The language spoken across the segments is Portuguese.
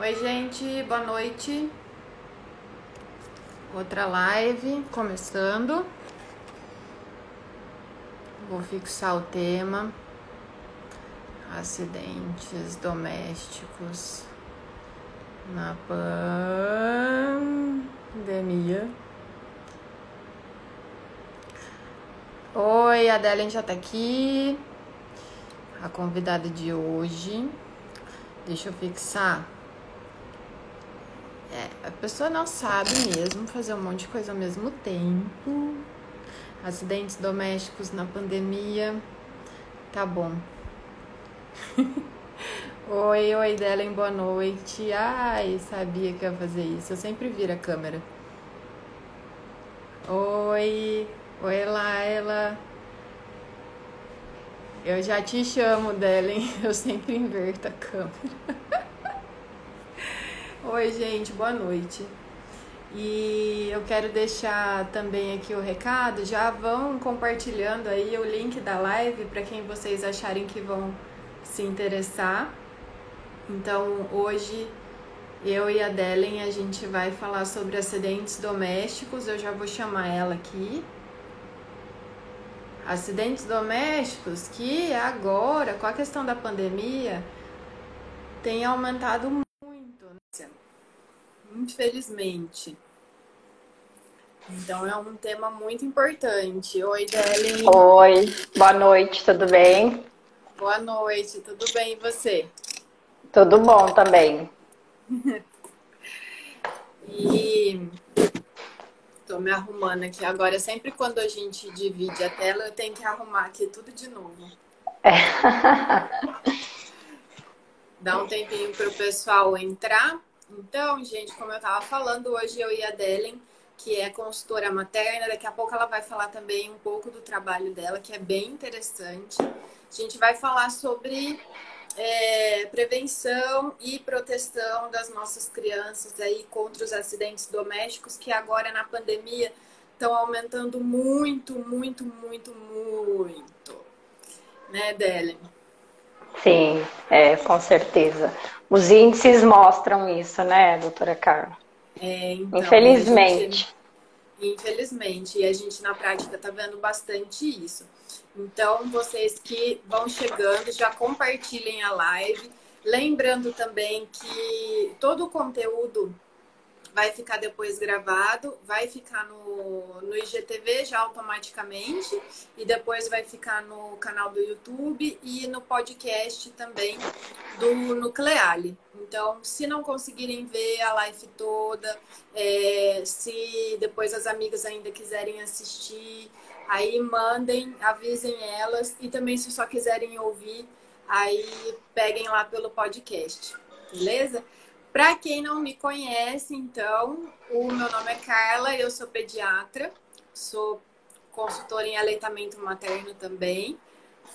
Oi, gente, boa noite. Outra live começando. Vou fixar o tema: acidentes domésticos na pandemia. Oi, a já tá aqui. A convidada de hoje. Deixa eu fixar. É, a pessoa não sabe mesmo fazer um monte de coisa ao mesmo tempo. Acidentes domésticos na pandemia. Tá bom. oi, oi, Delen, boa noite. Ai, sabia que ia fazer isso. Eu sempre viro a câmera. Oi, oi, Laila. Eu já te chamo, Delen. Eu sempre inverto a câmera. Oi, gente, boa noite. E eu quero deixar também aqui o recado. Já vão compartilhando aí o link da live para quem vocês acharem que vão se interessar. Então, hoje eu e a Delen a gente vai falar sobre acidentes domésticos. Eu já vou chamar ela aqui acidentes domésticos que agora, com a questão da pandemia, tem aumentado muito? Infelizmente. Então é um tema muito importante. Oi, Delen. Oi, boa noite, tudo bem? Boa noite, tudo bem e você? Tudo bom também. e Tô me arrumando aqui agora. Sempre quando a gente divide a tela, eu tenho que arrumar aqui tudo de novo. É. Dá um tempinho para o pessoal entrar. Então, gente, como eu estava falando, hoje eu e a Delen, que é consultora materna, daqui a pouco ela vai falar também um pouco do trabalho dela, que é bem interessante. A gente vai falar sobre é, prevenção e proteção das nossas crianças aí contra os acidentes domésticos que agora na pandemia estão aumentando muito, muito, muito, muito. Né, Delen? Sim, é, com certeza. Os índices mostram isso, né, doutora Carla? É, então, Infelizmente. Gente, infelizmente, e a gente na prática está vendo bastante isso. Então, vocês que vão chegando, já compartilhem a live. Lembrando também que todo o conteúdo vai ficar depois gravado, vai ficar no, no IGTV já automaticamente e depois vai ficar no canal do YouTube e no podcast também do Nucleale. Então, se não conseguirem ver a live toda, é, se depois as amigas ainda quiserem assistir, Aí mandem, avisem elas e também se só quiserem ouvir, aí peguem lá pelo podcast, beleza? Para quem não me conhece, então, o meu nome é Carla, eu sou pediatra, sou consultora em aleitamento materno também,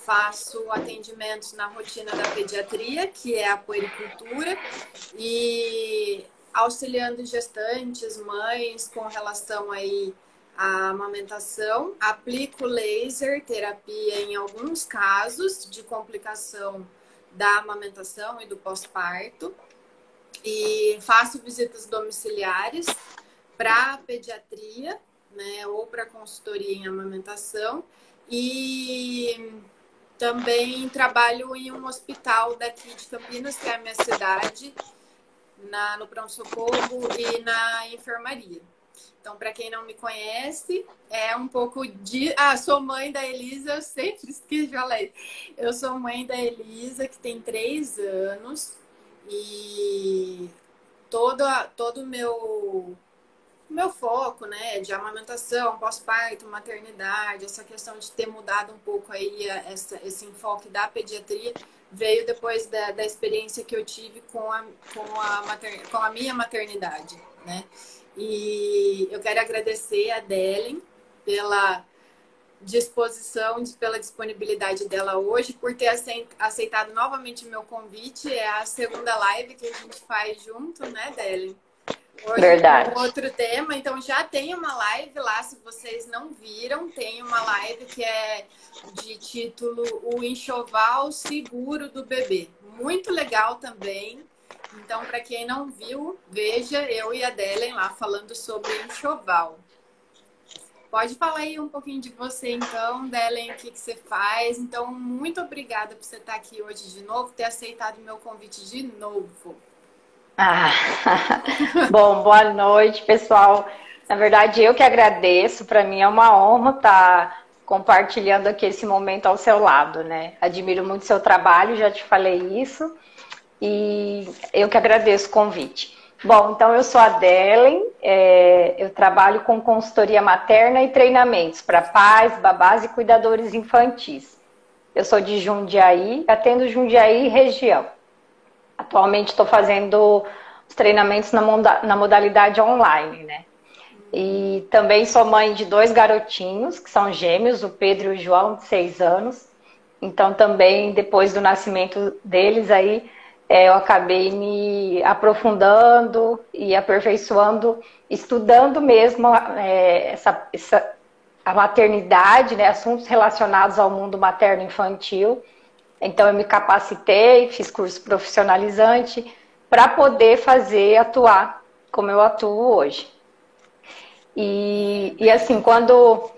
faço atendimentos na rotina da pediatria, que é a puericultura, e auxiliando gestantes, mães com relação aí a amamentação, aplico laser terapia em alguns casos de complicação da amamentação e do pós-parto e faço visitas domiciliares para pediatria, né, ou para consultoria em amamentação e também trabalho em um hospital daqui de Campinas, que é a minha cidade, na, no pronto-socorro e na enfermaria. Então, para quem não me conhece, é um pouco de. Ah, sou mãe da Elisa, eu sempre esqueci de falar isso. Eu sou mãe da Elisa, que tem três anos, e todo todo o meu, meu foco, né, de amamentação, pós-parto, maternidade, essa questão de ter mudado um pouco aí essa, esse enfoque da pediatria, veio depois da, da experiência que eu tive com a, com a, com a minha maternidade, né? E eu quero agradecer a Delen pela disposição, pela disponibilidade dela hoje, por ter aceitado novamente o meu convite. É a segunda live que a gente faz junto, né, Delen? Hoje Verdade. Um outro tema, então já tem uma live lá, se vocês não viram, tem uma live que é de título O Enxoval Seguro do Bebê. Muito legal também. Então, para quem não viu, veja eu e a Delen lá falando sobre enxoval. Pode falar aí um pouquinho de você, então, Delen, o que, que você faz. Então, muito obrigada por você estar aqui hoje de novo, ter aceitado o meu convite de novo. Ah, bom, boa noite, pessoal. Na verdade, eu que agradeço. Para mim é uma honra estar compartilhando aqui esse momento ao seu lado, né? Admiro muito seu trabalho, já te falei isso. E eu que agradeço o convite. Bom, então eu sou a Delen, é, eu trabalho com consultoria materna e treinamentos para pais, babás e cuidadores infantis. Eu sou de Jundiaí, atendo Jundiaí região. Atualmente estou fazendo os treinamentos na, na modalidade online, né? E também sou mãe de dois garotinhos, que são gêmeos, o Pedro e o João, de seis anos. Então também, depois do nascimento deles aí, é, eu acabei me aprofundando e aperfeiçoando, estudando mesmo é, essa, essa, a maternidade, né, assuntos relacionados ao mundo materno-infantil. Então, eu me capacitei, fiz curso profissionalizante para poder fazer, atuar como eu atuo hoje. E, e assim, quando,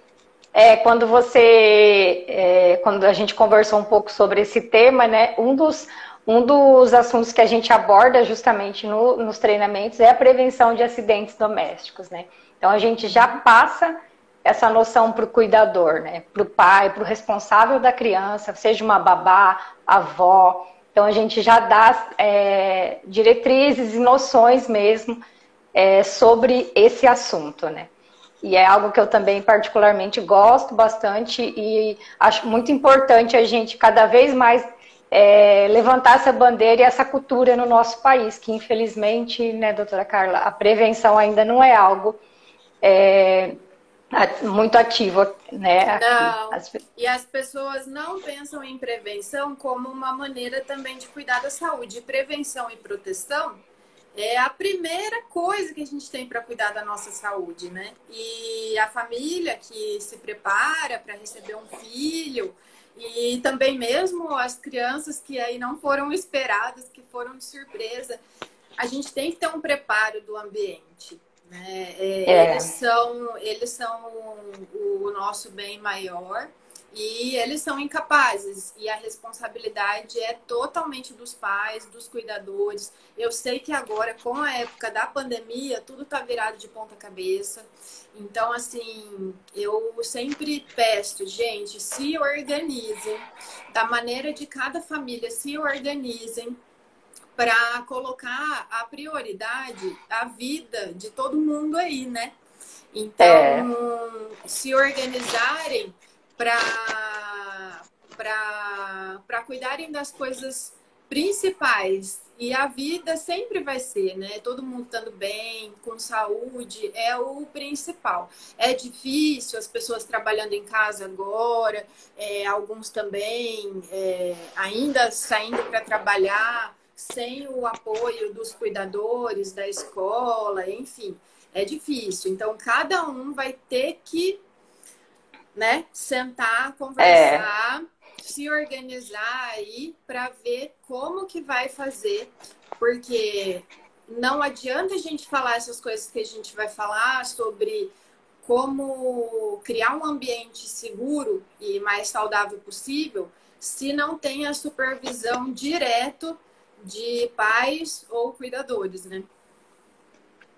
é, quando você, é, quando a gente conversou um pouco sobre esse tema, né, um dos, um dos assuntos que a gente aborda justamente no, nos treinamentos é a prevenção de acidentes domésticos, né? Então a gente já passa essa noção para o cuidador, né? Para o pai, para o responsável da criança, seja uma babá, avó. Então a gente já dá é, diretrizes e noções mesmo é, sobre esse assunto, né? E é algo que eu também particularmente gosto bastante e acho muito importante a gente cada vez mais é, levantar essa bandeira e essa cultura no nosso país, que infelizmente, né, doutora Carla, a prevenção ainda não é algo é, muito ativo, né? Não. As... E as pessoas não pensam em prevenção como uma maneira também de cuidar da saúde. Prevenção e proteção é a primeira coisa que a gente tem para cuidar da nossa saúde, né? E a família que se prepara para receber um filho, e também mesmo as crianças que aí não foram esperadas, que foram de surpresa, a gente tem que ter um preparo do ambiente. Né? É, é. Eles são, eles são o, o nosso bem maior e eles são incapazes e a responsabilidade é totalmente dos pais, dos cuidadores. Eu sei que agora, com a época da pandemia, tudo está virado de ponta cabeça. Então, assim, eu sempre peço, gente, se organizem da maneira de cada família, se organizem para colocar a prioridade a vida de todo mundo aí, né? Então, é. se organizarem para cuidarem das coisas principais. E a vida sempre vai ser, né? Todo mundo estando bem, com saúde, é o principal. É difícil, as pessoas trabalhando em casa agora, é, alguns também é, ainda saindo para trabalhar sem o apoio dos cuidadores, da escola, enfim, é difícil. Então, cada um vai ter que né, sentar, conversar, é. se organizar aí para ver como que vai fazer, porque não adianta a gente falar essas coisas que a gente vai falar sobre como criar um ambiente seguro e mais saudável possível se não tem a supervisão direto de pais ou cuidadores, né?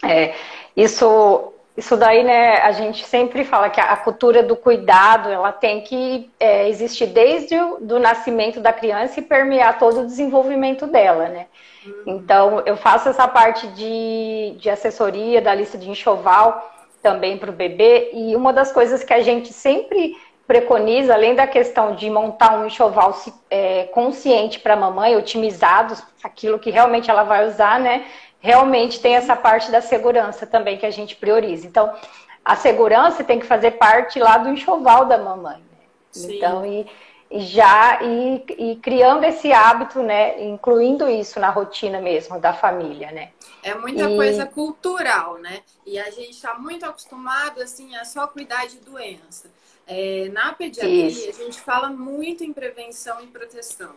É, isso isso daí, né, a gente sempre fala que a cultura do cuidado, ela tem que é, existir desde o do nascimento da criança e permear todo o desenvolvimento dela, né? Uhum. Então, eu faço essa parte de, de assessoria da lista de enxoval também para o bebê, e uma das coisas que a gente sempre preconiza, além da questão de montar um enxoval é, consciente para a mamãe, otimizado, aquilo que realmente ela vai usar, né? Realmente tem essa parte da segurança também que a gente prioriza. Então, a segurança tem que fazer parte lá do enxoval da mamãe. Né? Então, e, e já e, e, criando esse hábito, né, incluindo isso na rotina mesmo da família, né? É muita e... coisa cultural, né? E a gente está muito acostumado assim a só cuidar de doença. É, na pediatria, isso. a gente fala muito em prevenção e proteção.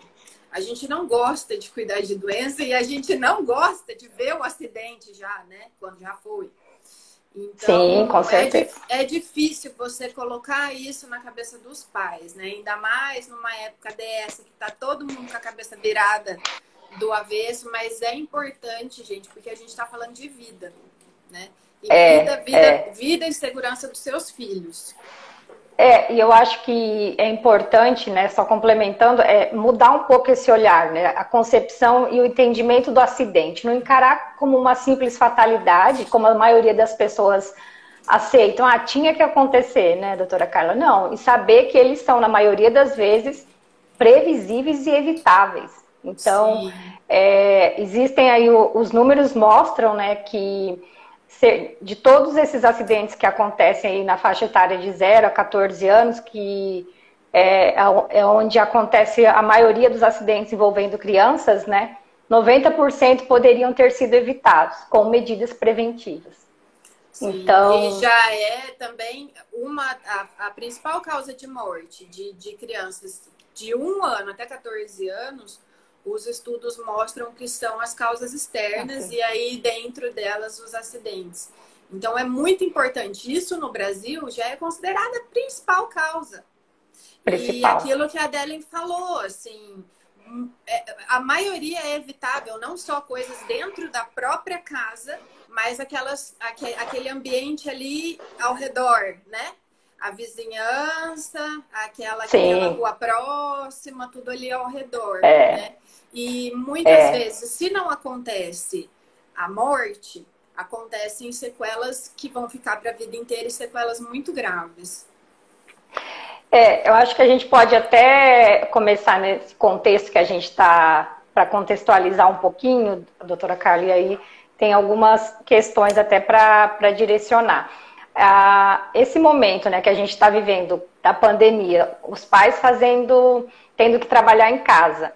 A gente não gosta de cuidar de doença e a gente não gosta de ver o acidente já, né? Quando já foi. Então, Sim, com certeza. É, é difícil você colocar isso na cabeça dos pais, né? Ainda mais numa época dessa que tá todo mundo com a cabeça virada do avesso, mas é importante, gente, porque a gente está falando de vida, né? E é, vida, vida, é. vida e segurança dos seus filhos. É, e eu acho que é importante, né, só complementando, é mudar um pouco esse olhar, né, a concepção e o entendimento do acidente, não encarar como uma simples fatalidade, como a maioria das pessoas aceitam, ah, tinha que acontecer, né, doutora Carla? Não, e saber que eles são, na maioria das vezes, previsíveis e evitáveis. Então, é, existem aí, os números mostram, né, que de todos esses acidentes que acontecem aí na faixa etária de 0 a 14 anos, que é, é onde acontece a maioria dos acidentes envolvendo crianças, né? 90% poderiam ter sido evitados com medidas preventivas. Sim, então, e já é também uma a, a principal causa de morte de, de crianças de um ano até 14 anos os estudos mostram que são as causas externas okay. e aí dentro delas os acidentes. Então é muito importante. Isso no Brasil já é considerada a principal causa. Principal. E aquilo que a Adelen falou, assim, é, a maioria é evitável, não só coisas dentro da própria casa, mas aquelas, aquele ambiente ali ao redor, né? A vizinhança, aquela, aquela rua próxima, tudo ali ao redor. É. Né? E muitas é. vezes, se não acontece a morte, acontecem sequelas que vão ficar para a vida inteira e sequelas muito graves. É, eu acho que a gente pode até começar nesse contexto que a gente está, para contextualizar um pouquinho, a doutora Carly aí tem algumas questões até para direcionar. Ah, esse momento né, que a gente está vivendo da pandemia, os pais fazendo, tendo que trabalhar em casa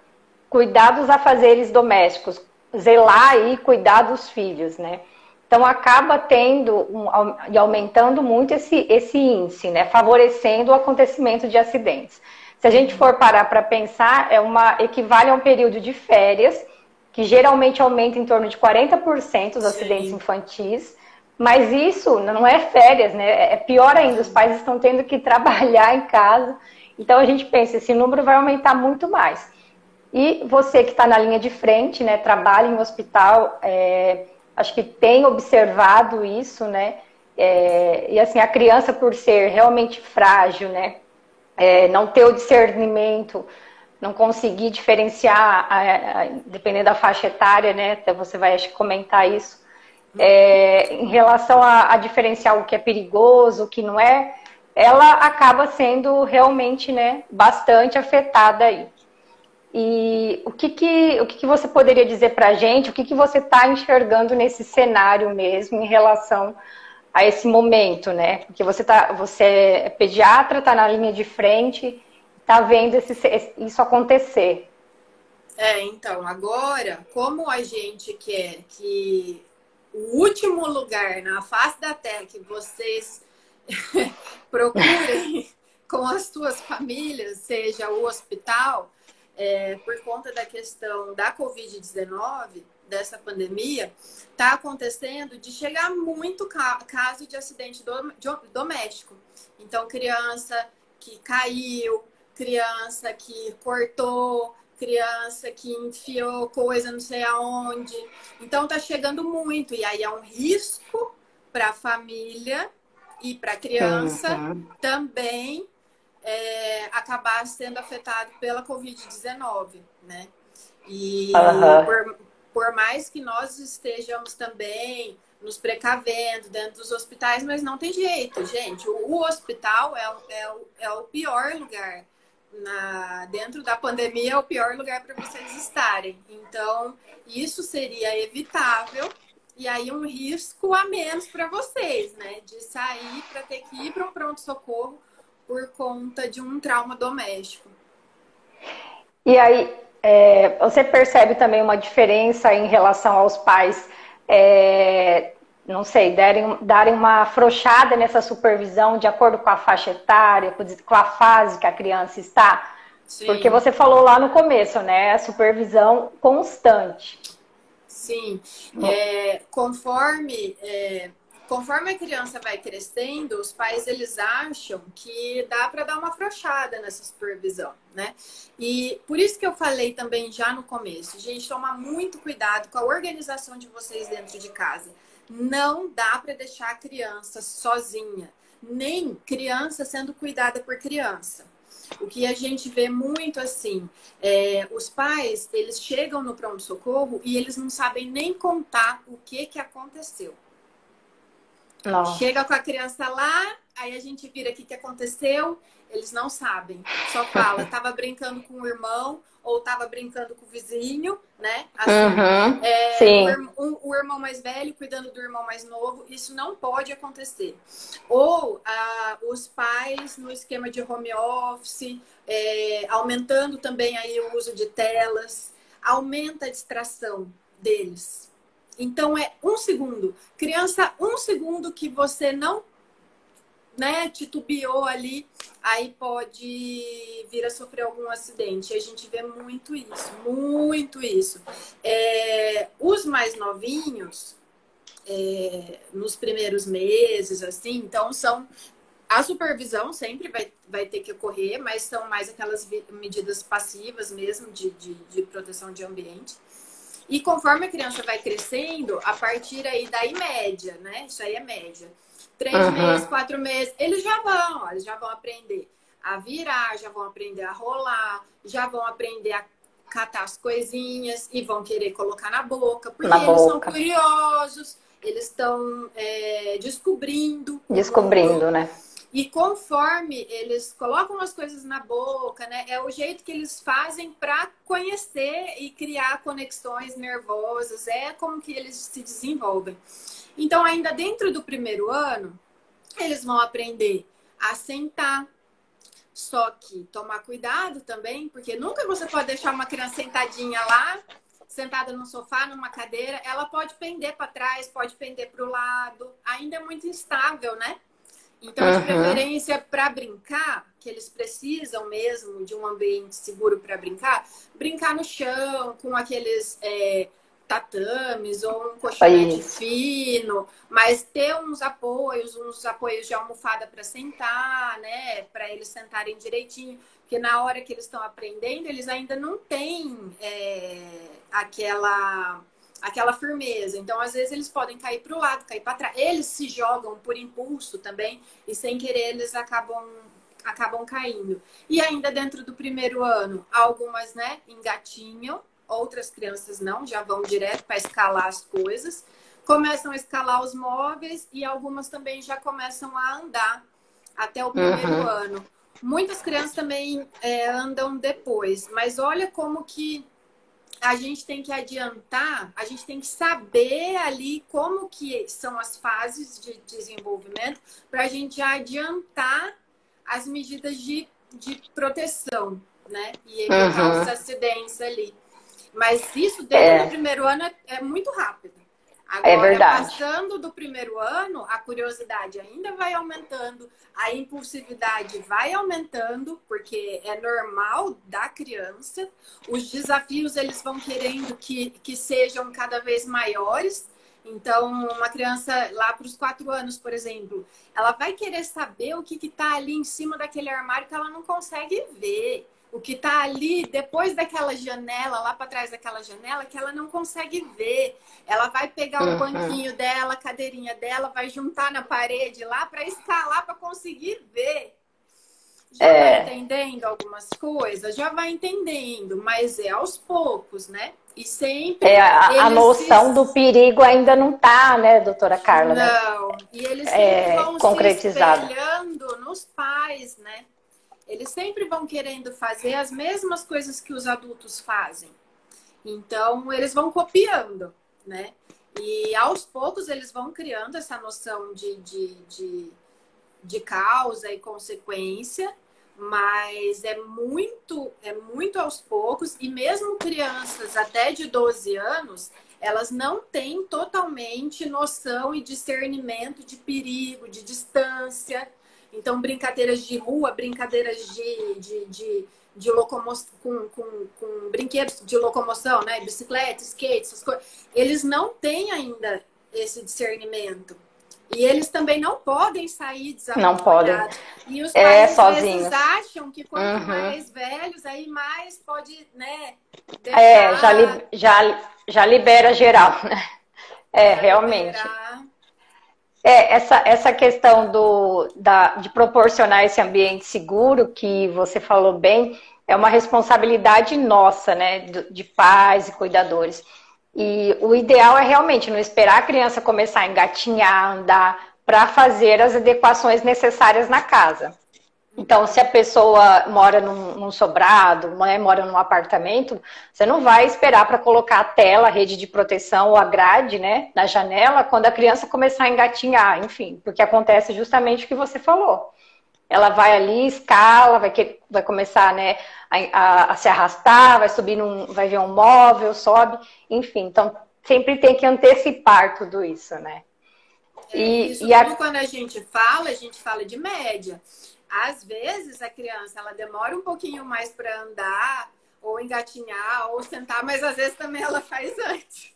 cuidar dos afazeres domésticos, zelar e cuidar dos filhos, né? Então acaba tendo um, e aumentando muito esse, esse índice, né? Favorecendo o acontecimento de acidentes. Se a gente for parar para pensar, é uma equivale a um período de férias que geralmente aumenta em torno de 40% os acidentes Sim. infantis. Mas isso não é férias, né? É pior ainda, os pais estão tendo que trabalhar em casa. Então a gente pensa, esse número vai aumentar muito mais. E você que está na linha de frente, né, trabalha em hospital, é, acho que tem observado isso, né? É, e assim, a criança, por ser realmente frágil, né? É, não ter o discernimento, não conseguir diferenciar, a, a, dependendo da faixa etária, né? Até você vai acho, comentar isso. É, em relação a, a, diferenciar o que é perigoso, o que não é, ela acaba sendo realmente né, bastante afetada aí. E o que, que, o que, que você poderia dizer para a gente? O que, que você está enxergando nesse cenário mesmo em relação a esse momento, né? Porque você, tá, você é pediatra, está na linha de frente, está vendo esse, isso acontecer. É, então, agora, como a gente quer que o último lugar na face da Terra que vocês procurem com as suas famílias seja o hospital, é, por conta da questão da Covid-19, dessa pandemia, está acontecendo de chegar muito ca caso de acidente do de doméstico. Então, criança que caiu, criança que cortou, criança que enfiou coisa não sei aonde. Então, tá chegando muito. E aí é um risco para a família e para a criança uhum. também é, acabar sendo afetado pela Covid-19, né? E uhum. por, por mais que nós estejamos também nos precavendo dentro dos hospitais, mas não tem jeito, gente. O, hospital é, é, é, o pior lugar. Na, dentro da pandemia é o pior lugar para vocês estarem. Então, isso seria evitável e aí um risco a menos para vocês, né? De sair para ter que ir para um pronto-socorro por conta de um trauma doméstico. E aí, é, você percebe também uma diferença em relação aos pais, é, não sei, darem, darem uma afrouxada nessa supervisão de acordo com a faixa etária, com a fase que a criança está? Sim. Porque você falou lá no começo, né? A supervisão constante. Sim. É, conforme é, conforme a criança vai crescendo, os pais eles acham que dá para dar uma afrouxada nessa supervisão, né? E por isso que eu falei também já no começo, gente, tomar muito cuidado com a organização de vocês dentro de casa. Não dá para deixar a criança sozinha, nem criança sendo cuidada por criança. O que a gente vê muito assim, é, os pais, eles chegam no pronto-socorro e eles não sabem nem contar o que, que aconteceu. Nossa. Chega com a criança lá, aí a gente vira o que aconteceu, eles não sabem. Só fala, tava brincando com o irmão ou tava brincando com o vizinho, né? Assim, uhum, é, sim. O, o, irmão mais velho cuidando do irmão mais novo, isso não pode acontecer. Ou ah, os pais no esquema de home office, é, aumentando também aí o uso de telas, aumenta a distração deles. Então é um segundo. Criança, um segundo que você não né, titubeou ali, aí pode vir a sofrer algum acidente. A gente vê muito isso, muito isso. É, os mais novinhos, é, nos primeiros meses, assim, então são. A supervisão sempre vai, vai ter que ocorrer, mas são mais aquelas medidas passivas mesmo de, de, de proteção de ambiente. E conforme a criança vai crescendo, a partir aí daí média, né? Isso aí é média. Três uhum. meses, quatro meses, eles já vão, ó, eles já vão aprender a virar, já vão aprender a rolar, já vão aprender a catar as coisinhas e vão querer colocar na boca, porque na eles boca. são curiosos, eles estão é, descobrindo. Descobrindo, né? E conforme eles colocam as coisas na boca, né, é o jeito que eles fazem para conhecer e criar conexões nervosas, é como que eles se desenvolvem. Então, ainda dentro do primeiro ano, eles vão aprender a sentar. Só que tomar cuidado também, porque nunca você pode deixar uma criança sentadinha lá, sentada no sofá, numa cadeira, ela pode pender para trás, pode pender para o lado, ainda é muito instável, né? Então, de preferência para brincar, que eles precisam mesmo de um ambiente seguro para brincar, brincar no chão, com aqueles é, tatames ou um colchonete fino, mas ter uns apoios, uns apoios de almofada para sentar, né? Para eles sentarem direitinho. Porque na hora que eles estão aprendendo, eles ainda não têm é, aquela aquela firmeza. Então, às vezes, eles podem cair para o lado, cair para trás. Eles se jogam por impulso também, e sem querer eles acabam, acabam caindo. E ainda dentro do primeiro ano, algumas né, engatinham, outras crianças não, já vão direto para escalar as coisas. Começam a escalar os móveis e algumas também já começam a andar até o primeiro uhum. ano. Muitas crianças também é, andam depois, mas olha como que a gente tem que adiantar, a gente tem que saber ali como que são as fases de desenvolvimento para a gente adiantar as medidas de, de proteção, né? E evitar uhum. os acidentes ali. Mas isso dentro é. do primeiro ano é, é muito rápido. Agora, é verdade. passando do primeiro ano, a curiosidade ainda vai aumentando, a impulsividade vai aumentando, porque é normal da criança. Os desafios eles vão querendo que, que sejam cada vez maiores. Então, uma criança lá para os quatro anos, por exemplo, ela vai querer saber o que está ali em cima daquele armário que ela não consegue ver o que está ali depois daquela janela, lá para trás daquela janela, que ela não consegue ver. Ela vai pegar o uhum. banquinho dela, a cadeirinha dela, vai juntar na parede lá para escalar para conseguir ver. Já é... vai entendendo algumas coisas, já vai entendendo, mas é aos poucos, né? E sempre. É, a, a noção se... do perigo ainda não tá, né, doutora Carla? Não. Né? E eles é, vão concretizado. se espelhando nos pais, né? Eles sempre vão querendo fazer as mesmas coisas que os adultos fazem. Então, eles vão copiando, né? E aos poucos eles vão criando essa noção de, de, de, de causa e consequência, mas é muito, é muito aos poucos, e mesmo crianças até de 12 anos, elas não têm totalmente noção e discernimento de perigo, de distância. Então, brincadeiras de rua, brincadeiras de, de, de, de locomoção, com, com, com, brinquedos de locomoção, né? Bicicleta, skate, essas coisas. Eles não têm ainda esse discernimento. E eles também não podem sair desacompanhados. Não podem. E os é, pais, é, acham que quanto uhum. mais velhos, aí mais pode, né? Deixar... É, já, li, já, já libera geral, né? É, realmente. Liberar. É, essa, essa questão do, da, de proporcionar esse ambiente seguro que você falou bem, é uma responsabilidade nossa, né, de pais e cuidadores. E o ideal é realmente não esperar a criança começar a engatinhar, andar, para fazer as adequações necessárias na casa. Então, se a pessoa mora num, num sobrado, né, mora num apartamento, você não vai esperar para colocar a tela, a rede de proteção ou a grade né, na janela quando a criança começar a engatinhar, enfim, porque acontece justamente o que você falou. Ela vai ali, escala, vai, que, vai começar né, a, a, a se arrastar, vai subir num, vai ver um móvel, sobe, enfim. Então, sempre tem que antecipar tudo isso, né? É, e, isso e a... quando a gente fala, a gente fala de média às vezes a criança ela demora um pouquinho mais para andar, ou engatinhar, ou sentar, mas às vezes também ela faz antes.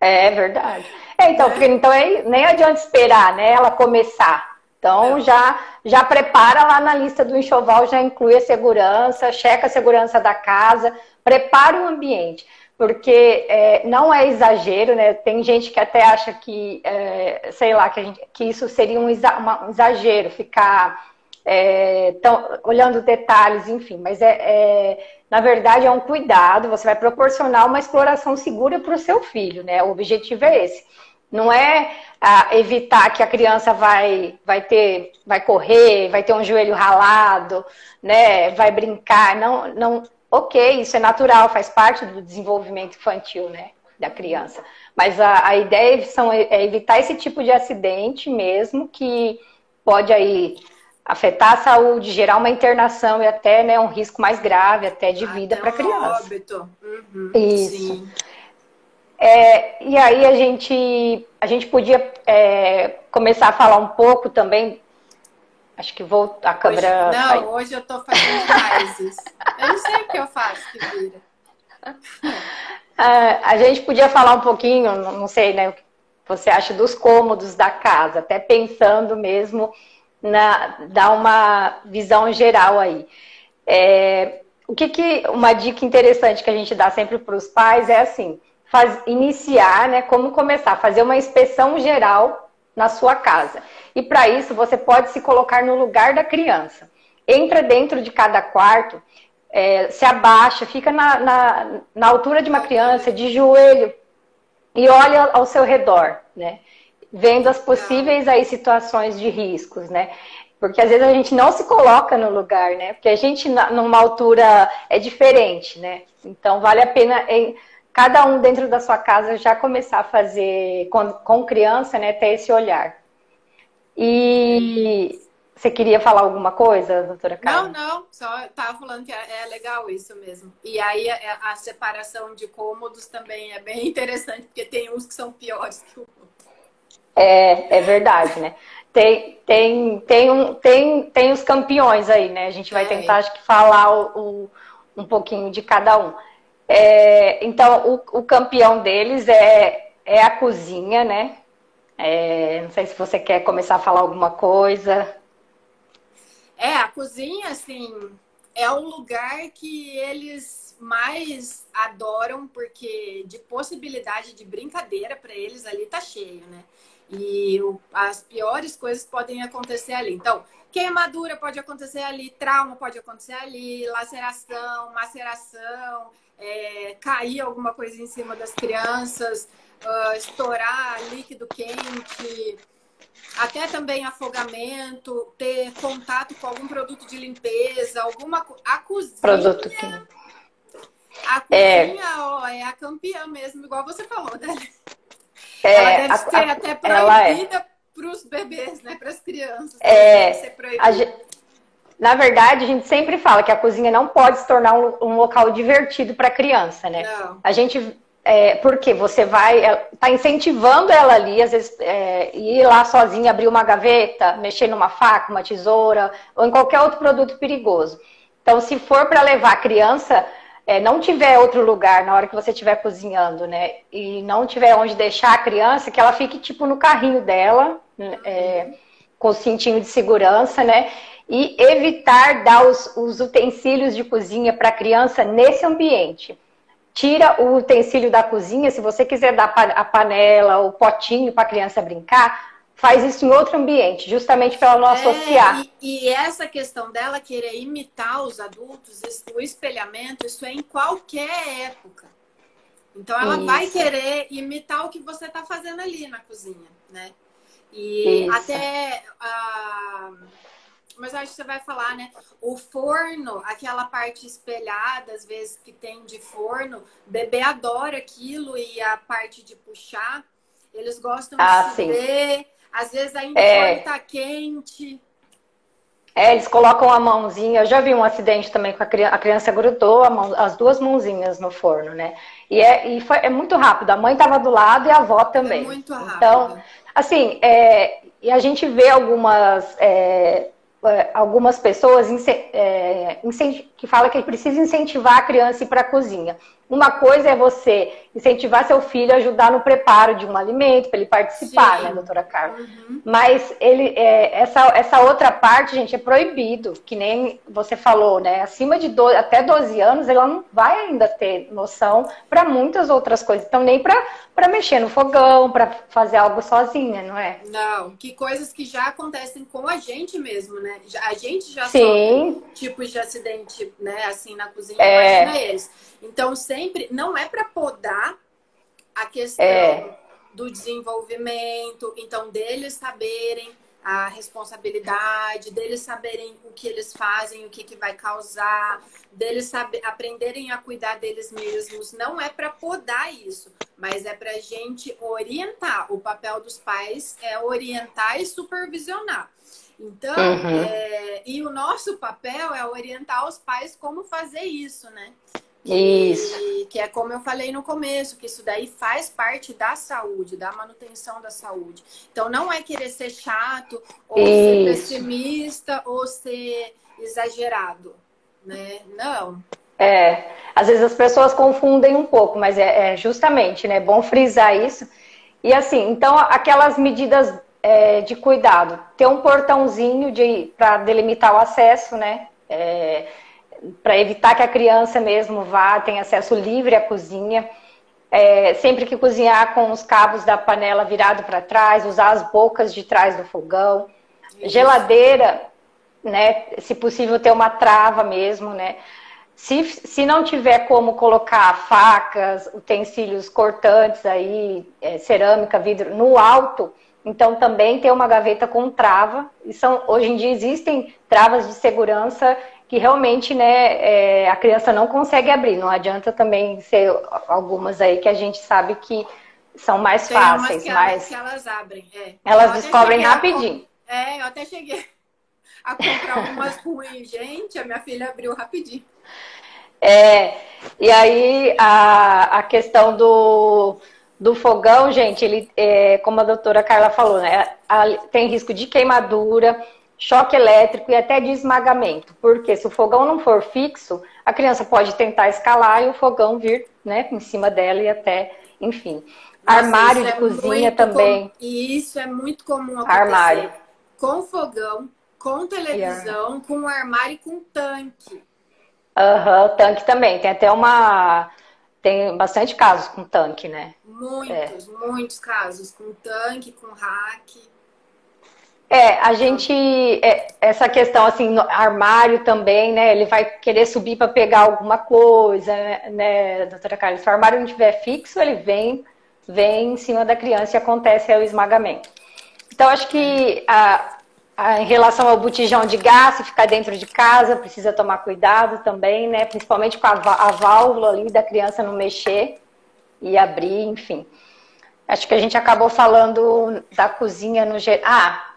É verdade. É, então, é. Então é, nem adianta esperar, né? Ela começar. Então é. já já prepara lá na lista do enxoval, já inclui a segurança, checa a segurança da casa, prepara o ambiente. Porque é, não é exagero, né? Tem gente que até acha que, é, sei lá, que, gente, que isso seria um, um exagero, ficar é, tão, olhando detalhes, enfim, mas é, é, na verdade é um cuidado, você vai proporcionar uma exploração segura para o seu filho, né? O objetivo é esse. Não é ah, evitar que a criança vai, vai ter, vai correr, vai ter um joelho ralado, né? Vai brincar. Não, não, ok, isso é natural, faz parte do desenvolvimento infantil, né? Da criança. Mas a, a ideia são, é evitar esse tipo de acidente mesmo que pode aí afetar a saúde, gerar uma internação e até né, um risco mais grave, até de vida para a criança. Óbito. Uhum, Isso. Sim. É, e aí a gente, a gente podia é, começar a falar um pouco também. Acho que vou a câmera. Hoje, não, hoje eu estou fazendo raízes. eu não sei o que eu faço que vira. É, a gente podia falar um pouquinho, não sei, né, o que você acha dos cômodos da casa, até pensando mesmo na, dar uma visão geral aí. É, o que, que uma dica interessante que a gente dá sempre para os pais é assim, faz, iniciar, né? Como começar, fazer uma inspeção geral na sua casa. E para isso você pode se colocar no lugar da criança. Entra dentro de cada quarto, é, se abaixa, fica na, na, na altura de uma criança, de joelho, e olha ao seu redor, né? Vendo as possíveis aí situações de riscos, né? Porque às vezes a gente não se coloca no lugar, né? Porque a gente numa altura é diferente, né? Então vale a pena em, cada um dentro da sua casa já começar a fazer com, com criança, né? Ter esse olhar. E você queria falar alguma coisa, doutora Carla? Não, não, só estava falando que é, é, legal isso mesmo. E aí a, a, separação de cômodos também é bem interessante, porque tem uns que são piores que o. É, é verdade, né? Tem, tem, tem, um, tem, tem os campeões aí, né? A gente vai é. tentar, acho que, falar o, o, um pouquinho de cada um. É, então, o, o, campeão deles é, é a cozinha, né? É, não sei se você quer começar a falar alguma coisa. É, a cozinha, assim, é o lugar que eles mais adoram, porque de possibilidade de brincadeira para eles ali tá cheio, né? E o, as piores coisas podem acontecer ali. Então, queimadura pode acontecer ali, trauma pode acontecer ali, laceração, maceração, é, cair alguma coisa em cima das crianças, uh, estourar líquido quente, até também afogamento, ter contato com algum produto de limpeza, alguma a cozinha. Produto químico. A cozinha é... Ó, é a campeã mesmo, igual você falou, né? É, ela deve a, ser a, até é. proibida é. para os bebês, né? Para as crianças. É, ser proibida. na verdade, a gente sempre fala que a cozinha não pode se tornar um, um local divertido para a criança, né? Não. A gente é, porque você vai, está incentivando ela ali, às vezes, é, ir lá sozinha, abrir uma gaveta, mexer numa faca, uma tesoura, ou em qualquer outro produto perigoso. Então, se for para levar a criança, é, não tiver outro lugar na hora que você estiver cozinhando, né? E não tiver onde deixar a criança, que ela fique tipo no carrinho dela, é, com o cintinho de segurança, né? E evitar dar os, os utensílios de cozinha para a criança nesse ambiente. Tira o utensílio da cozinha, se você quiser dar a panela, o potinho para a criança brincar, faz isso em outro ambiente, justamente para ela não é, associar. E, e, essa questão dela querer imitar os adultos, o espelhamento, isso é em qualquer época. Então ela isso. vai querer imitar o que você está fazendo ali na cozinha, né? E isso. até. Uh, mas acho que você vai falar, né? O forno, aquela parte espelhada, às vezes que tem de forno, bebê adora aquilo e a parte de puxar. Eles gostam ah, de se ver às vezes ainda é... está quente. É, eles colocam a mãozinha. Eu já vi um acidente também com a criança, a criança grudou a mão, as duas mãozinhas no forno, né? E é, e foi, é muito rápido. A mãe estava do lado e a avó também. É muito rápido. Então, assim, é, e a gente vê algumas é, é, algumas pessoas é, que falam que precisa incentivar a criança a ir para a cozinha. Uma coisa é você incentivar seu filho a ajudar no preparo de um alimento, para ele participar, Sim. né, doutora Carla? Uhum. Mas ele, é, essa, essa outra parte, gente, é proibido, que nem você falou, né? Acima de 12, até 12 anos, ela não vai ainda ter noção para muitas outras coisas. Então, nem para mexer no fogão, para fazer algo sozinha, não é? Não, que coisas que já acontecem com a gente mesmo, né? A gente já Sim. sofre tipos de acidente, né, assim, na cozinha, é... imagina eles. Então, sempre, não é para podar a questão é. do desenvolvimento, então, deles saberem a responsabilidade, deles saberem o que eles fazem, o que, que vai causar, deles saber, aprenderem a cuidar deles mesmos. Não é para podar isso, mas é para a gente orientar. O papel dos pais é orientar e supervisionar. Então, uhum. é, e o nosso papel é orientar os pais como fazer isso, né? Isso. Que, que é como eu falei no começo, que isso daí faz parte da saúde, da manutenção da saúde. Então não é querer ser chato, ou isso. ser pessimista, ou ser exagerado, né? Não. É, às vezes as pessoas confundem um pouco, mas é, é justamente, né? É bom frisar isso. E assim, então aquelas medidas é, de cuidado, ter um portãozinho de para delimitar o acesso, né? É, para evitar que a criança mesmo vá, tenha acesso livre à cozinha. É, sempre que cozinhar com os cabos da panela virado para trás, usar as bocas de trás do fogão. Isso. Geladeira, né? Se possível, ter uma trava mesmo, né? Se, se não tiver como colocar facas, utensílios cortantes aí, é, cerâmica, vidro, no alto, então também ter uma gaveta com trava. E são, hoje em dia existem travas de segurança que realmente né, é, a criança não consegue abrir. Não adianta também ser algumas aí que a gente sabe que são mais Tem fáceis. Que mas elas, que elas abrem. É. Elas descobrem rapidinho. A... É, eu até cheguei a comprar algumas ruins. Gente, a minha filha abriu rapidinho. É, e aí a, a questão do, do fogão, gente, ele, é, como a doutora Carla falou, né? tem risco de queimadura, choque elétrico e até de esmagamento. Porque se o fogão não for fixo, a criança pode tentar escalar e o fogão vir né, em cima dela e até, enfim. Nossa, Armário de é cozinha também. Com... E isso é muito comum acontecer. Armário. Com fogão, com televisão, com armário e com tanque. Aham, uhum, tanque também. Tem até uma. Tem bastante casos com tanque, né? Muitos, é. muitos casos. Com tanque, com rack. É, a gente, é, essa questão assim, armário também, né? Ele vai querer subir para pegar alguma coisa, né, doutora Carla? Se o armário não estiver fixo, ele vem, vem em cima da criança e acontece o esmagamento. Então, acho que a, a, em relação ao botijão de gás, se ficar dentro de casa, precisa tomar cuidado também, né? Principalmente com a, a válvula ali da criança não mexer e abrir, enfim. Acho que a gente acabou falando da cozinha no geral. Ah,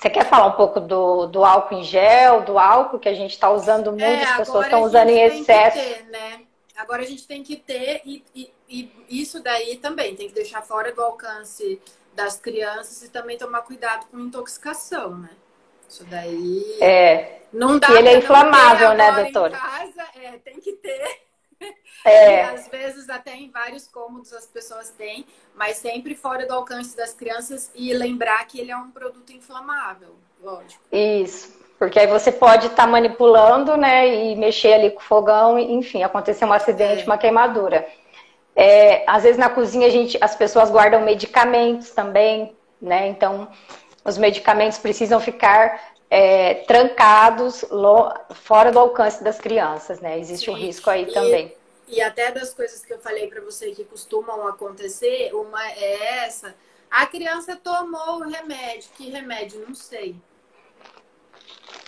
você quer falar um pouco do, do álcool em gel, do álcool que a gente está usando muito, é, as pessoas estão usando em excesso? Ter, né? Agora a gente tem que ter, e, e, e, isso daí também tem que deixar fora do alcance das crianças e também tomar cuidado com intoxicação, né? Isso daí. É. Não dá e ele é inflamável, né, doutora? Em casa, é, tem que ter. É. E às vezes até em vários cômodos as pessoas têm, mas sempre fora do alcance das crianças e lembrar que ele é um produto inflamável, lógico. Isso. Porque aí você pode estar tá manipulando, né, e mexer ali com o fogão, enfim, acontecer um acidente, é. uma queimadura. É, às vezes na cozinha a gente, as pessoas guardam medicamentos também, né? Então os medicamentos precisam ficar é, trancados fora do alcance das crianças, né? Existe Sim. um risco aí e, também. E até das coisas que eu falei para você que costumam acontecer, uma é essa: a criança tomou o remédio, que remédio? Não sei.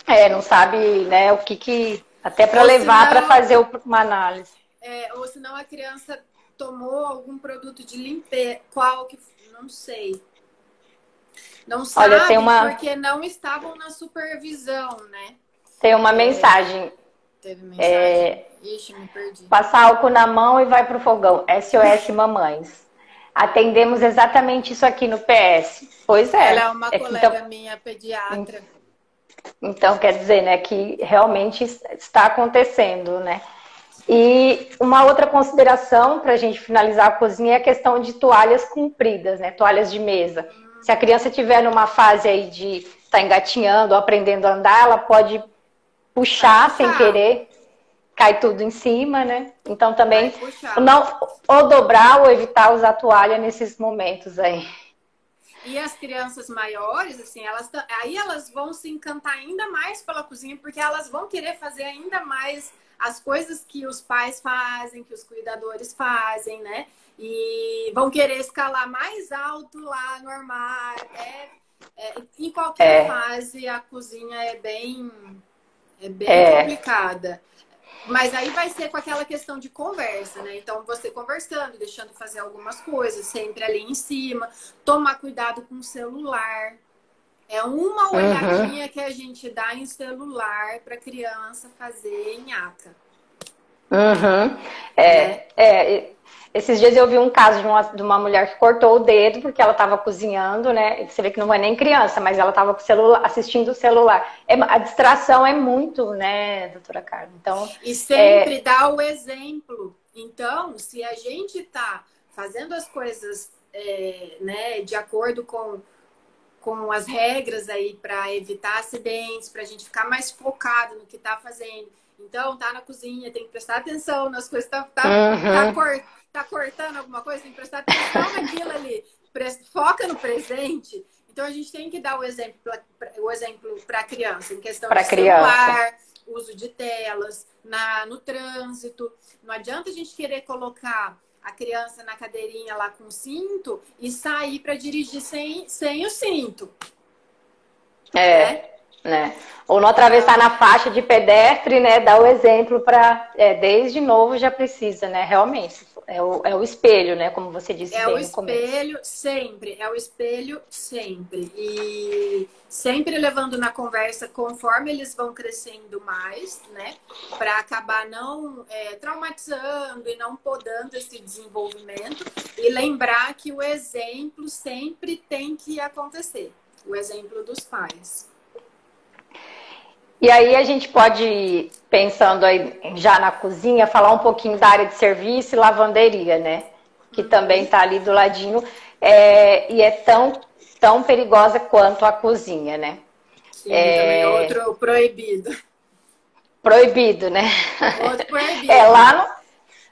É, não sabe, né, o que que. Até para levar para fazer uma análise. É, ou senão a criança tomou algum produto de limpeza, qual que. Não sei. Não sabe Olha, uma... porque não estavam na supervisão, né? Tem uma é... mensagem. Teve mensagem. É... Ixi, me perdi. Passar álcool na mão e vai pro fogão. SOS Mamães. Atendemos exatamente isso aqui no PS. Pois é. Ela é uma é, colega então... minha pediatra. Então, quer dizer, né, que realmente está acontecendo, né? E uma outra consideração para a gente finalizar a cozinha é a questão de toalhas compridas, né? Toalhas de mesa. Se a criança estiver numa fase aí de estar tá engatinhando, aprendendo a andar, ela pode puxar sem querer, cai tudo em cima, né? Então também não ou dobrar ou evitar usar toalha nesses momentos aí. E as crianças maiores, assim, elas aí elas vão se encantar ainda mais pela cozinha, porque elas vão querer fazer ainda mais as coisas que os pais fazem, que os cuidadores fazem, né? E vão querer escalar mais alto lá no armário. É, é em qualquer é. fase, a cozinha é bem, é bem é. complicada. Mas aí vai ser com aquela questão de conversa, né? Então, você conversando, deixando fazer algumas coisas, sempre ali em cima. Tomar cuidado com o celular. É uma uhum. olhadinha uhum. que a gente dá em celular para criança fazer em aca. Uhum. É, né? é, esses dias eu vi um caso de uma, de uma mulher que cortou o dedo porque ela estava cozinhando, né? Você vê que não é nem criança, mas ela estava assistindo o celular. É, a distração é muito, né, doutora Carla? Então, e sempre é... dá o exemplo. Então, se a gente está fazendo as coisas é, né, de acordo com, com as regras aí para evitar acidentes, para a gente ficar mais focado no que está fazendo. Então, tá na cozinha, tem que prestar atenção nas coisas, tá, tá, uhum. tá tá cortando alguma coisa, tem que prestar atenção naquilo ali. Foca no presente. Então a gente tem que dar o exemplo, o exemplo para a criança em questão pra de criança. celular, uso de telas, na, no trânsito. Não adianta a gente querer colocar a criança na cadeirinha lá com cinto e sair para dirigir sem, sem o cinto. É. Né? Né? Ou não atravessar na faixa de pedestre, né? Dar o exemplo para, é, desde novo já precisa, né? Realmente, é o, é o espelho, né? Como você disse. É o espelho sempre, é o espelho sempre e sempre levando na conversa conforme eles vão crescendo mais, né? Para acabar não é, traumatizando e não podando esse desenvolvimento e lembrar que o exemplo sempre tem que acontecer, o exemplo dos pais. E aí a gente pode, pensando aí já na cozinha, falar um pouquinho da área de serviço e lavanderia, né? Que também está ali do ladinho é, e é tão, tão perigosa quanto a cozinha, né? Sim, é... também é outro proibido. Proibido, né? Outro proibido. É, lá não,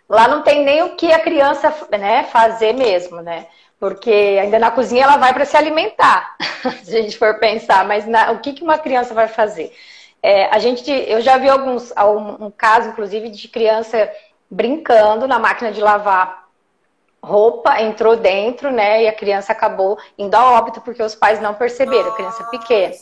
lá não tem nem o que a criança né, fazer mesmo, né? Porque ainda na cozinha ela vai para se alimentar, se a gente for pensar, mas na, o que, que uma criança vai fazer? É, a gente, eu já vi alguns, um, caso, inclusive, de criança brincando na máquina de lavar roupa, entrou dentro, né? E a criança acabou indo a óbito porque os pais não perceberam, a criança pequena.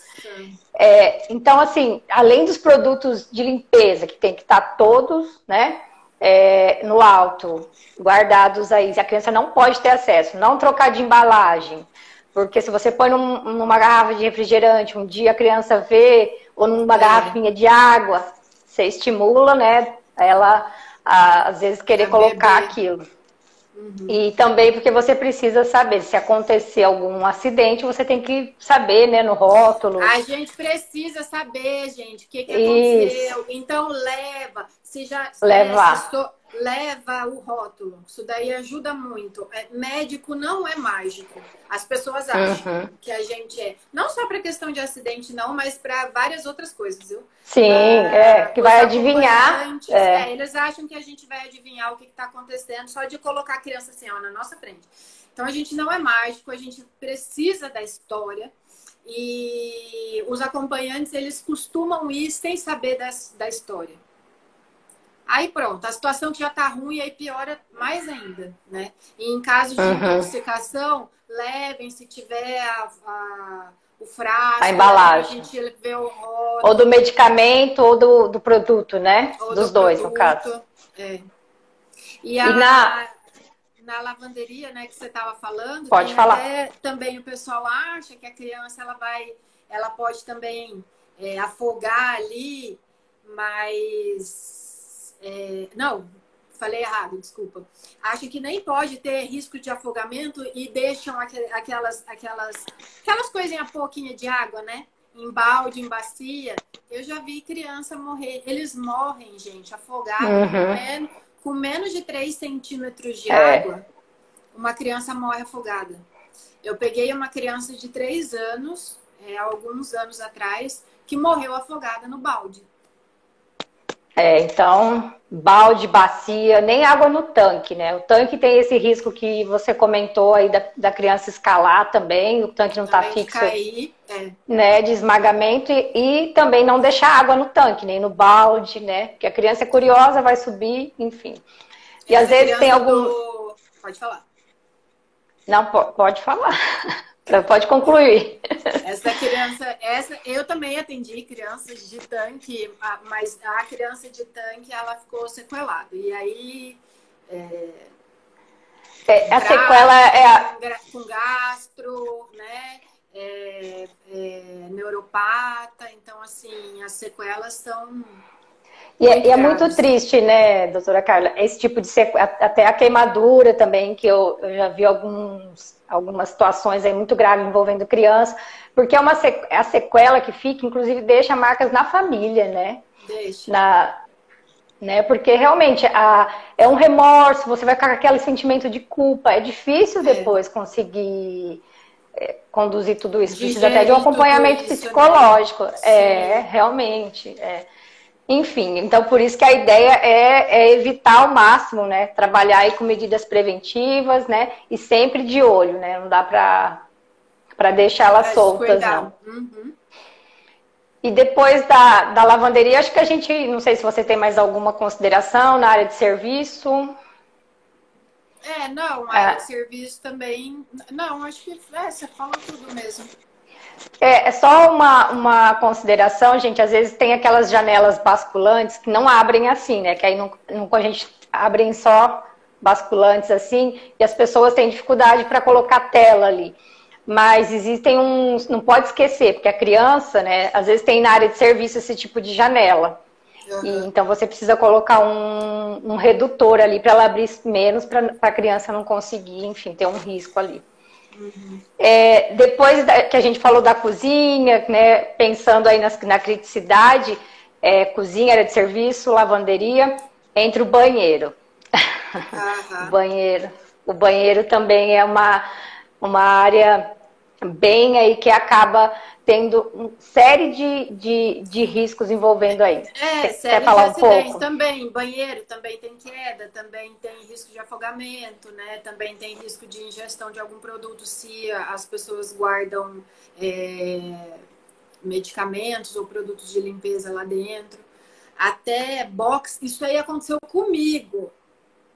É, então, assim, além dos produtos de limpeza, que tem que estar todos, né? É, no alto, guardados aí, a criança não pode ter acesso, não trocar de embalagem, porque se você põe num, numa garrafa de refrigerante, um dia a criança vê ou numa é. garrafinha de água, você estimula, né? Ela a, às vezes querer a colocar beber. aquilo. Uhum. E também porque você precisa saber, se acontecer algum acidente, você tem que saber, né, no rótulo. A gente precisa saber, gente, o que, que aconteceu. Isso. Então leva, se já Levar. É, se leva o rótulo. Isso daí ajuda muito. É, médico não é mágico. As pessoas acham uhum. que a gente é. Não só para questão de acidente, não, mas para várias outras coisas, viu? Sim, é, que vai adivinhar. É. é. eles acham que a gente vai adivinhar o que está acontecendo só de colocar a criança assim, ó, na nossa frente. Então a gente não é mágico, a gente precisa da história. E os acompanhantes, eles costumam ir sem saber das, da história. Aí pronto, a situação que já tá ruim, aí piora mais ainda, né? E em caso de uhum. intoxicação, levem se tiver a, a, o frasco, a embalagem. A gente vê o Ou do medicamento ou do, do produto, né? Dos do dois, produto, no caso. É. E, a, e na... na lavanderia, né, que você estava falando, pode falar. também o pessoal acha que a criança ela vai, ela pode também é, afogar ali, mas é, não, falei errado, desculpa. Acham que nem pode ter risco de afogamento e deixam aquelas, aquelas, aquelas coisinhas pouquinha de água, né? Em balde, em bacia. Eu já vi criança morrer. Eles morrem, gente, afogados, uhum. com, menos, com, menos, de 3 centímetros de é. água. Uma criança morre afogada. Eu peguei uma criança de 3 anos, é, alguns anos atrás, que morreu afogada no balde. É, então, balde, bacia, nem água no tanque, né? O tanque tem esse risco que você comentou aí da, da criança escalar também, o tanque não está fixo, cair, é. né? De esmagamento e, e, também não deixar água no tanque, nem no balde, né? Porque a criança é curiosa, vai subir, enfim. E Essa às vezes tem algum. Do... Pode falar. Não, pode falar. Pode concluir. Essa criança, essa eu também atendi crianças de tanque, mas a criança de tanque ela ficou sequelada. E aí é, é, a sequela é a... com gastro, né? É, é, neuropata, então assim as sequelas são e é, e é, muito triste, né, doutora Carla? Esse tipo de sequela, até a queimadura também, que eu, eu já vi alguns, algumas situações aí muito graves envolvendo criança, porque é uma é a sequela que fica, inclusive deixa marcas na família, né? Deixa. Na, né? Porque realmente a, é um remorso, você vai ficar com aquele sentimento de culpa, é difícil é. depois conseguir é, conduzir tudo isso. Precisa até de um acompanhamento isso, né? psicológico. Né? É, realmente. É. Enfim, então por isso que a ideia é, é, evitar ao máximo, né? Trabalhar aí com medidas preventivas, né? E sempre de olho, né? Não dá para para deixar elas é, soltas, não. Uhum. E depois da, da lavanderia, acho que a gente, não sei se você tem mais alguma consideração na área de serviço. É, não, a área de serviço também. Não, acho que é, você fala tudo mesmo. É, é só uma, uma consideração, gente. Às vezes tem aquelas janelas basculantes que não abrem assim, né? Que aí não, não a gente abrem só basculantes assim e as pessoas têm dificuldade para colocar tela ali. Mas existem uns, não pode esquecer, porque a criança, né? Às vezes tem na área de serviço esse tipo de janela. Uhum. E, então você precisa colocar um, um redutor ali para ela abrir menos para a criança não conseguir, enfim, ter um risco ali. É, depois que a gente falou da cozinha, né, pensando aí na, na criticidade, é, cozinha, área de serviço, lavanderia, entre o banheiro. Uhum. o banheiro. O banheiro também é uma, uma área bem aí que acaba tendo uma série de, de, de riscos envolvendo aí. É, Quer série falar de um pouco? também. Banheiro também tem queda, também tem risco de afogamento, né? Também tem risco de ingestão de algum produto se as pessoas guardam é, medicamentos ou produtos de limpeza lá dentro. Até box, isso aí aconteceu comigo.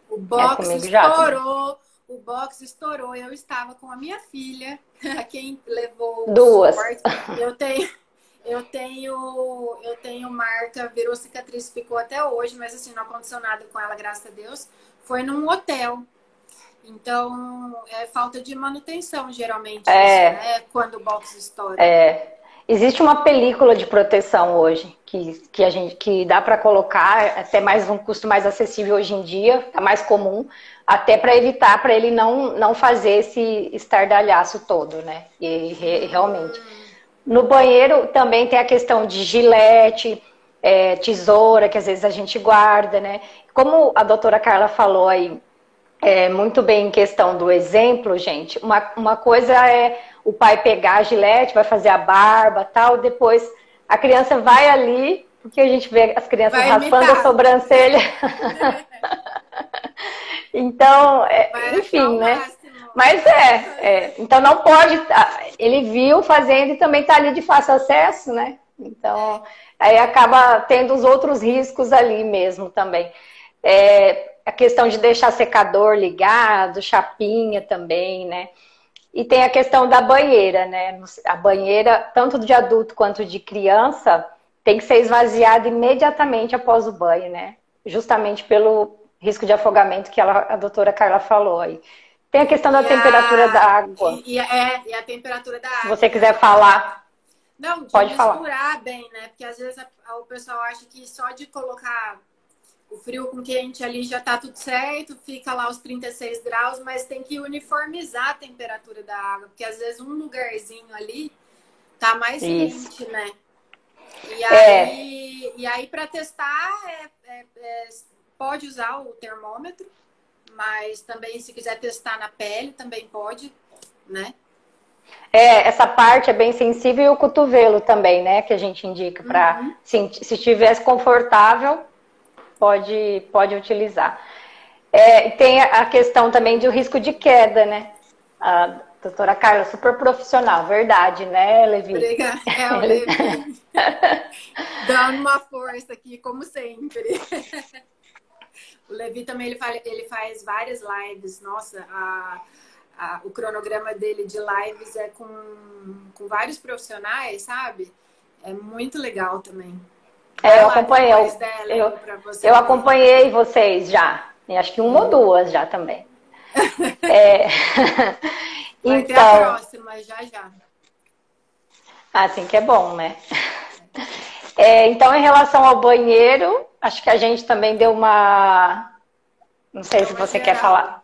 O box é, estourou o box estourou. Eu estava com a minha filha, quem levou duas. Eu tenho, eu tenho, eu tenho marca, virou cicatriz, ficou até hoje, mas assim, não aconteceu nada com ela, graças a Deus. Foi num hotel. Então, é falta de manutenção, geralmente, é, isso, né? Quando o box estoura. É. Existe uma película de proteção hoje que, que a gente que dá para colocar até mais um custo mais acessível hoje em dia, tá mais comum, até para evitar para ele não não fazer esse estardalhaço todo, né? E re, realmente. No banheiro também tem a questão de gilete, é, tesoura, que às vezes a gente guarda, né? Como a doutora Carla falou aí, é, muito bem em questão do exemplo, gente, uma, uma coisa é o pai pegar a gilete, vai fazer a barba tal, depois a criança vai ali, porque a gente vê as crianças vai raspando imitar. a sobrancelha. então, é, enfim, né? Mas é, é, então não pode. Ele viu fazendo e também está ali de fácil acesso, né? Então, aí acaba tendo os outros riscos ali mesmo também. É, a questão de deixar secador ligado, chapinha também, né? E tem a questão da banheira, né? A banheira, tanto de adulto quanto de criança, tem que ser esvaziada imediatamente após o banho, né? Justamente pelo risco de afogamento que ela, a doutora Carla falou aí. Tem a questão da e temperatura a... da água. E, e, é, e a temperatura da água. Se você quiser falar. Não, de pode misturar falar. bem, né? Porque às vezes a, a, o pessoal acha que só de colocar o frio com quente ali já tá tudo certo, fica lá os 36 graus, mas tem que uniformizar a temperatura da água, porque às vezes um lugarzinho ali tá mais Isso. quente, né? E é. aí, é. e aí para testar, é, é, é, pode usar o termômetro, mas também se quiser testar na pele, também pode, né? É, essa parte é bem sensível e o cotovelo também, né? Que a gente indica para uhum. se, se estivesse confortável, pode, pode utilizar. É, tem a questão também do risco de queda, né? A doutora Carla, super profissional, verdade, né, Levi? Obrigada, é o Levi. Dando uma força aqui, como sempre. o Levi também ele faz, ele faz várias lives. Nossa, a, a, o cronograma dele de lives é com, com vários profissionais, sabe? É muito legal também. É, eu acompanhei. Eu, eu, eu acompanhei vocês já. Acho que uma ou duas já também. é... Vai então, ter a próxima, já já. Assim que é bom, né? É, então, em relação ao banheiro, acho que a gente também deu uma. Não sei se você quer falar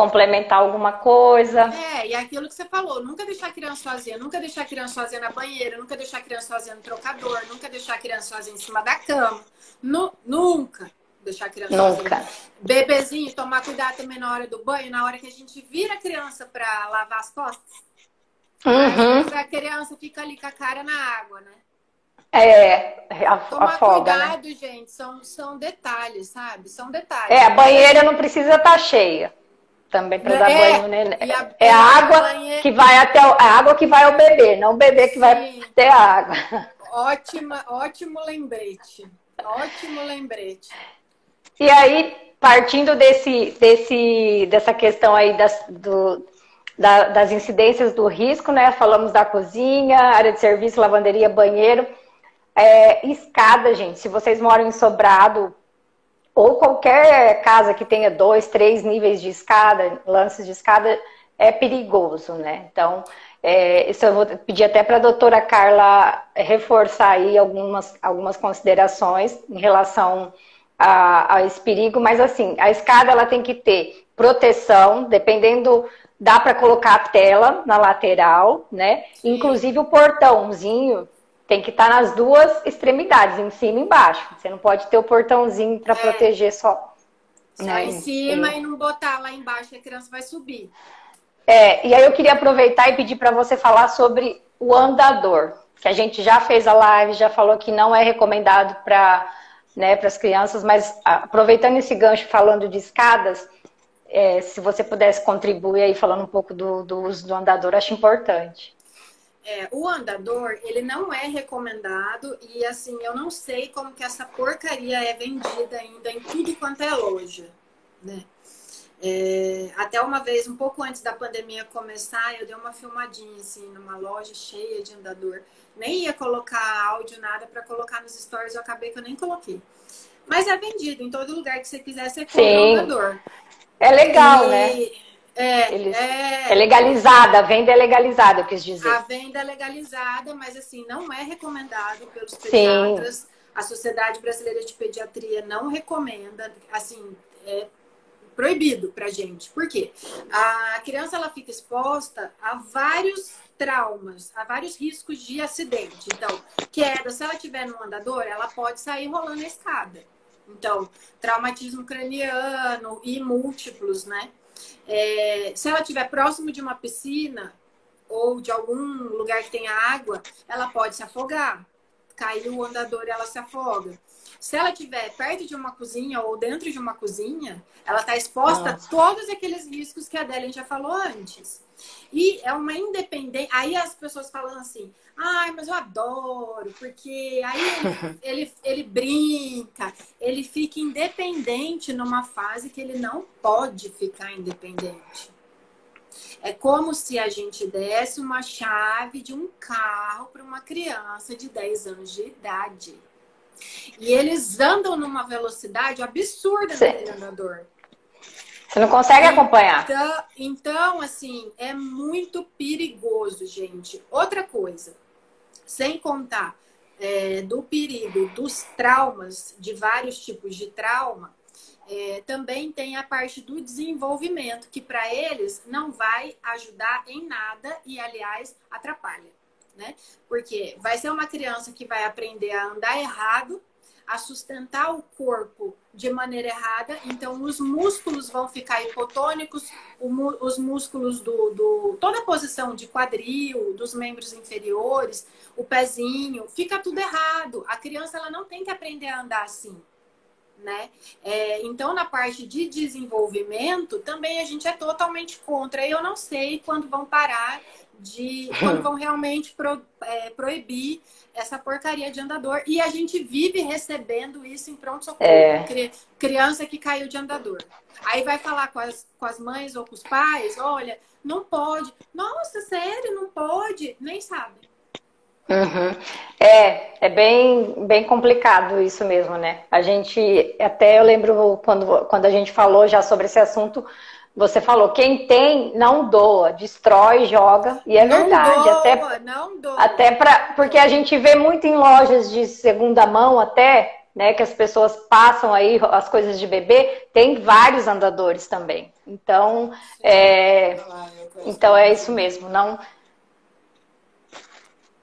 complementar alguma coisa. É, e aquilo que você falou, nunca deixar a criança sozinha, nunca deixar a criança sozinha na banheira, nunca deixar a criança sozinha no trocador, nunca deixar a criança sozinha em cima da cama. Nu, nunca deixar a criança nunca. sozinha. Bebezinho, tomar cuidado também na hora do banho, na hora que a gente vira a criança para lavar as costas. Uhum. a criança fica ali com a cara na água, né? É, Tomar afoga, né? cuidado, né? gente, são, são detalhes, sabe? São detalhes. É, a banheira não precisa estar tá cheia também para dar é, banho nele. A, é a água banheira... que vai até o, a água que vai ao bebê, não o bebê que Sim. vai até a água. Ótima, ótimo lembrete. Ótimo lembrete. E aí, partindo desse, desse, dessa questão aí das, do, da, das incidências do risco, né? Falamos da cozinha, área de serviço, lavanderia, banheiro. É, escada, gente. Se vocês moram em sobrado, ou qualquer casa que tenha dois, três níveis de escada, lances de escada, é perigoso, né? Então, é, isso eu vou pedir até para a doutora Carla reforçar aí algumas, algumas considerações em relação a, a, esse perigo, mas assim, a escada ela tem que ter proteção, dependendo, dá para colocar a tela na lateral, né? Inclusive o portãozinho tem que estar tá nas duas extremidades, em cima e embaixo. Você não pode ter o portãozinho para é. proteger só. Só né? em cima é. e não botar lá embaixo, que a criança vai subir. É, e aí eu queria aproveitar e pedir para você falar sobre o andador, que a gente já fez a live, já falou que não é recomendado para né, as crianças, mas aproveitando esse gancho falando de escadas, é, se você pudesse contribuir aí falando um pouco do, do uso do andador, acho importante. É, o andador, ele não é recomendado e assim, eu não sei como que essa porcaria é vendida ainda em tudo quanto é loja, né? É, até uma vez, um pouco antes da pandemia começar, eu dei uma filmadinha assim numa loja cheia de andador. Nem ia colocar áudio, nada para colocar nos stories, eu acabei que eu nem coloquei. Mas é vendido em todo lugar que você quiser, você compra um andador. É legal, e... né? É, Eles... é, é legalizada, a venda é legalizada, eu quis dizer. A venda é legalizada, mas assim, não é recomendado pelos pediatras. Sim. A Sociedade Brasileira de Pediatria não recomenda, assim, é proibido pra gente. Por quê? A criança ela fica exposta a vários traumas, a vários riscos de acidente. Então, queda, se ela tiver no andador, ela pode sair rolando a escada. Então, traumatismo craniano e múltiplos, né? É, se ela estiver próximo de uma piscina ou de algum lugar que tenha água, ela pode se afogar. Caiu o andador e ela se afoga. Se ela estiver perto de uma cozinha ou dentro de uma cozinha, ela está exposta Nossa. a todos aqueles riscos que a Delen já falou antes. E é uma independência. Aí as pessoas falam assim: ai, mas eu adoro, porque aí ele, ele, ele brinca, ele fica independente numa fase que ele não pode ficar independente. É como se a gente desse uma chave de um carro para uma criança de 10 anos de idade. E eles andam numa velocidade absurda naquele andador. Você não consegue acompanhar. Então, então, assim, é muito perigoso, gente. Outra coisa, sem contar é, do perigo dos traumas, de vários tipos de trauma, é, também tem a parte do desenvolvimento, que para eles não vai ajudar em nada e, aliás, atrapalha. Né? Porque vai ser uma criança que vai aprender a andar errado a sustentar o corpo de maneira errada, então os músculos vão ficar hipotônicos, os músculos do, do, toda a posição de quadril, dos membros inferiores, o pezinho, fica tudo errado. A criança ela não tem que aprender a andar assim. Né? É, então, na parte de desenvolvimento, também a gente é totalmente contra. Eu não sei quando vão parar de quando vão realmente pro, é, proibir essa porcaria de andador. E a gente vive recebendo isso em pronto-socorro. É. Criança que caiu de andador. Aí vai falar com as, com as mães ou com os pais: olha, não pode. Nossa, sério, não pode? Nem sabe. Uhum. É, é bem, bem complicado isso mesmo, né? A gente, até eu lembro quando, quando a gente falou já sobre esse assunto, você falou, quem tem não doa, destrói, joga, e é não verdade. Doa, até, não doa. Até pra, porque a gente vê muito em lojas de segunda mão até, né, que as pessoas passam aí as coisas de bebê, tem vários andadores também. Então, é, então é isso mesmo, não,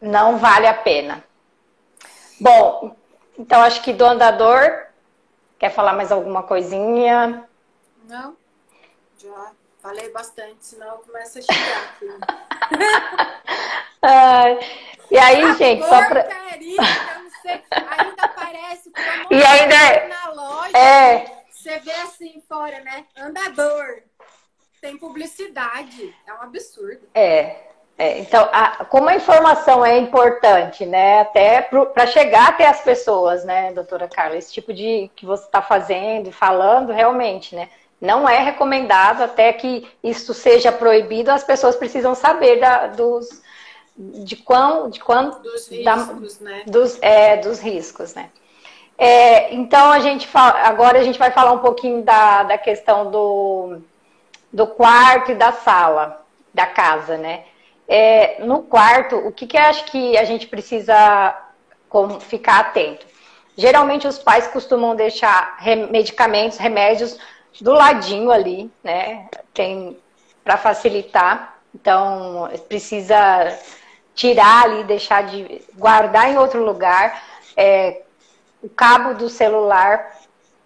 não vale a pena. Bom, então acho que do andador, quer falar mais alguma coisinha? Não. Já falei bastante, senão começa a chegar aqui. e aí, a gente, só pra. ainda aparece como e ainda é- na loja. É. Você vê assim fora, né? Andador. Tem publicidade. É um absurdo. É. É, então, a, como a informação é importante, né, até para chegar até as pessoas, né, doutora Carla, esse tipo de que você está fazendo e falando, realmente, né, não é recomendado até que isso seja proibido, as pessoas precisam saber da, dos de quão de quanto dos riscos, da, né? Dos, é, dos riscos, né? É, então a gente fala, agora a gente vai falar um pouquinho da, da questão do, do quarto e da sala da casa, né? É, no quarto, o que, que eu acho que a gente precisa ficar atento? Geralmente os pais costumam deixar medicamentos, remédios do ladinho ali, né? Tem para facilitar. Então, precisa tirar ali, deixar de guardar em outro lugar. É, o cabo do celular,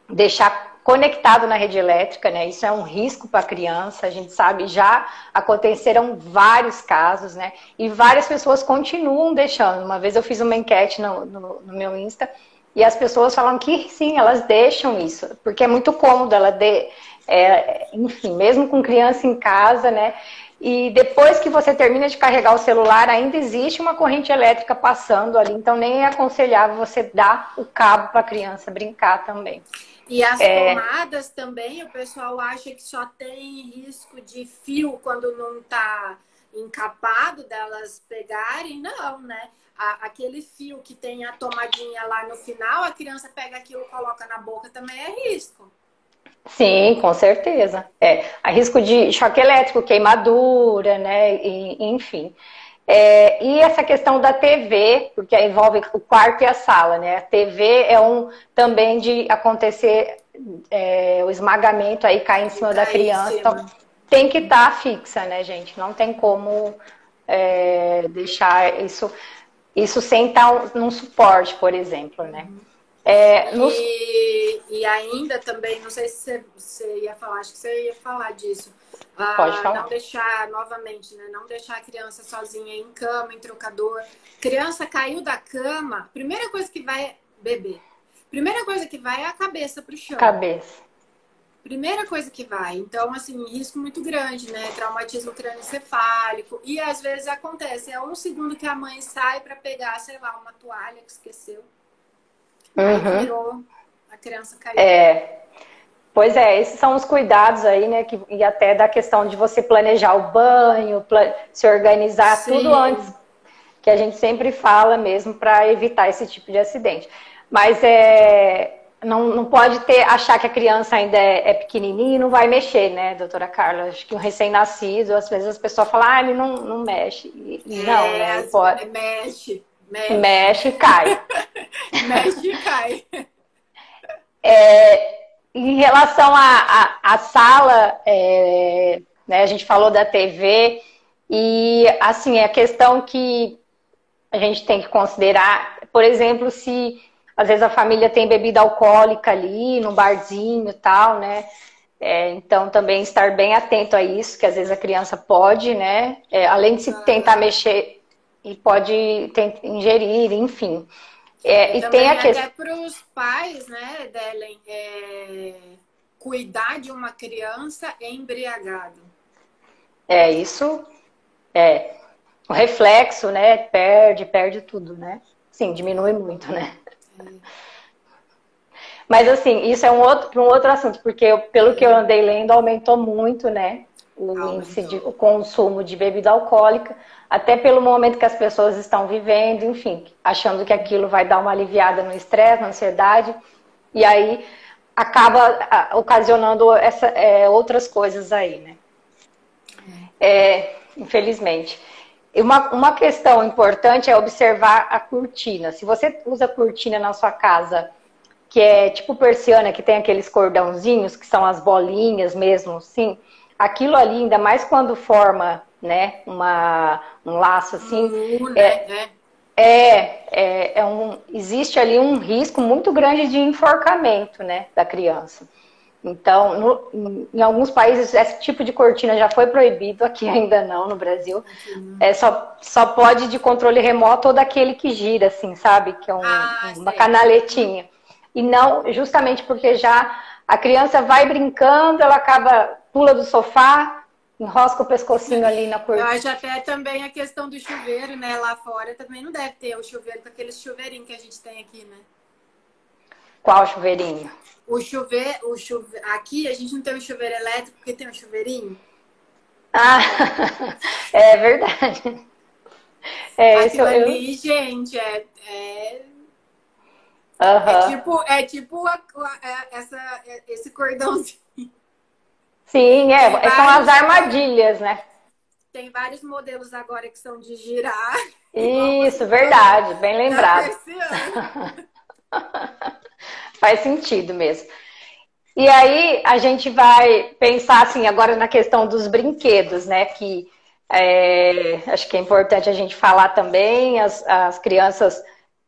deixar conectado na rede elétrica, né? Isso é um risco para a criança. A gente sabe já aconteceram vários casos, né? E várias pessoas continuam deixando. Uma vez eu fiz uma enquete no, no, no meu Insta e as pessoas falam que sim, elas deixam isso, porque é muito cômodo, ela de, é, enfim, mesmo com criança em casa, né? E depois que você termina de carregar o celular, ainda existe uma corrente elétrica passando ali, então nem é aconselhável você dar o cabo para a criança brincar também. E as é... tomadas também, o pessoal acha que só tem risco de fio quando não está encapado delas pegarem. Não, né? A, aquele fio que tem a tomadinha lá no final, a criança pega aquilo, coloca na boca, também é risco. Sim, com certeza. É, a risco de choque elétrico, queimadura, né? E, enfim. É, e essa questão da TV, porque envolve o quarto e a sala, né? A TV é um também de acontecer é, o esmagamento aí cair em cima da criança. Então, tem que estar tá fixa, né, gente? Não tem como é, deixar isso, isso sem estar num suporte, por exemplo, né? É, nos... e, e, ainda também, não sei se você, você, ia falar, acho que você ia falar disso. Ah, Pode falar. Não deixar, novamente, né? Não deixar a criança sozinha em cama, em trocador. Criança caiu da cama, primeira coisa que vai é beber. Primeira coisa que vai é a cabeça pro chão. Cabeça. Primeira coisa que vai. Então, assim, risco muito grande, né? Traumatismo crânioencefálico. E às vezes acontece, é um segundo que a mãe sai para pegar, sei lá, uma toalha que esqueceu. Uhum. Virou, a criança caiu. É. Pois é, esses são os cuidados aí, né? Que, e até da questão de você planejar o banho, se organizar Sim. tudo antes, que a gente sempre fala mesmo para evitar esse tipo de acidente. Mas é, não, não pode ter, achar que a criança ainda é, é pequenininha e não vai mexer, né, doutora Carla? Acho que um recém-nascido, às vezes as pessoas falam, ah, ele não, não mexe. E, é, não, né? Pode... Mexe, mexe. Mexe e cai. mexe e cai. É, em relação à a, sala, é, né, a gente falou da TV, e assim, a questão que a gente tem que considerar, por exemplo, se às vezes a família tem bebida alcoólica ali, no barzinho e tal, né? É, então também estar bem atento a isso, que às vezes a criança pode, né? É, além de se tentar mexer e pode ingerir, enfim. É, e tem a questão. Até para os pais, né, Delen, é, cuidar de uma criança embriagado. É, isso é. O reflexo, né? Perde, perde tudo, né? Sim, diminui muito, né? Mas assim, isso é um outro, um outro assunto, porque eu, pelo que eu andei lendo, aumentou muito, né? O índice de o consumo de bebida alcoólica, até pelo momento que as pessoas estão vivendo, enfim, achando que aquilo vai dar uma aliviada no estresse, na ansiedade, e aí acaba ocasionando essa, é, outras coisas aí, né? É, infelizmente. Uma, uma questão importante é observar a cortina. Se você usa cortina na sua casa, que é tipo persiana, que tem aqueles cordãozinhos, que são as bolinhas mesmo, sim, aquilo ali, ainda mais quando forma né, uma, um laço assim. Uhum, é, né? é, é, é um, existe ali um risco muito grande de enforcamento né, da criança. Então, no, em alguns países, esse tipo de cortina já foi proibido, aqui ainda não, no Brasil. É, só, só pode de controle remoto ou daquele que gira, assim, sabe? Que é um, ah, uma canaletinha. E não, justamente porque já a criança vai brincando, ela acaba, pula do sofá, enrosca o pescocinho ali na cortina. Eu acho até também a questão do chuveiro, né? Lá fora também não deve ter o chuveiro com aqueles chuveirinhos que a gente tem aqui, né? Qual chuveirinho? O chuveiro, o chuve... aqui a gente não tem um chuveiro elétrico porque tem um chuveirinho. Ah, é verdade. É, Aquilo eu... ali, gente, é, é... Uhum. é tipo, é tipo a, a, é, essa, é, esse cordãozinho. Sim, é, vários, são as armadilhas, né? Tem vários modelos agora que são de girar. Isso, verdade, bem lembrado. Faz sentido mesmo. E aí a gente vai pensar assim agora na questão dos brinquedos, né? Que é, acho que é importante a gente falar também. As, as crianças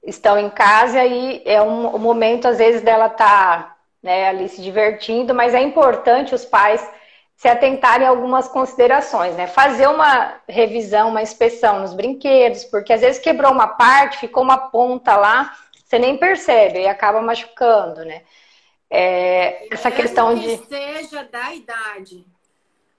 estão em casa e é um, um momento às vezes dela estar tá, né, ali se divertindo, mas é importante os pais se atentarem a algumas considerações, né? Fazer uma revisão, uma inspeção nos brinquedos, porque às vezes quebrou uma parte, ficou uma ponta lá você nem percebe e acaba machucando, né? É, essa questão que de. seja da idade.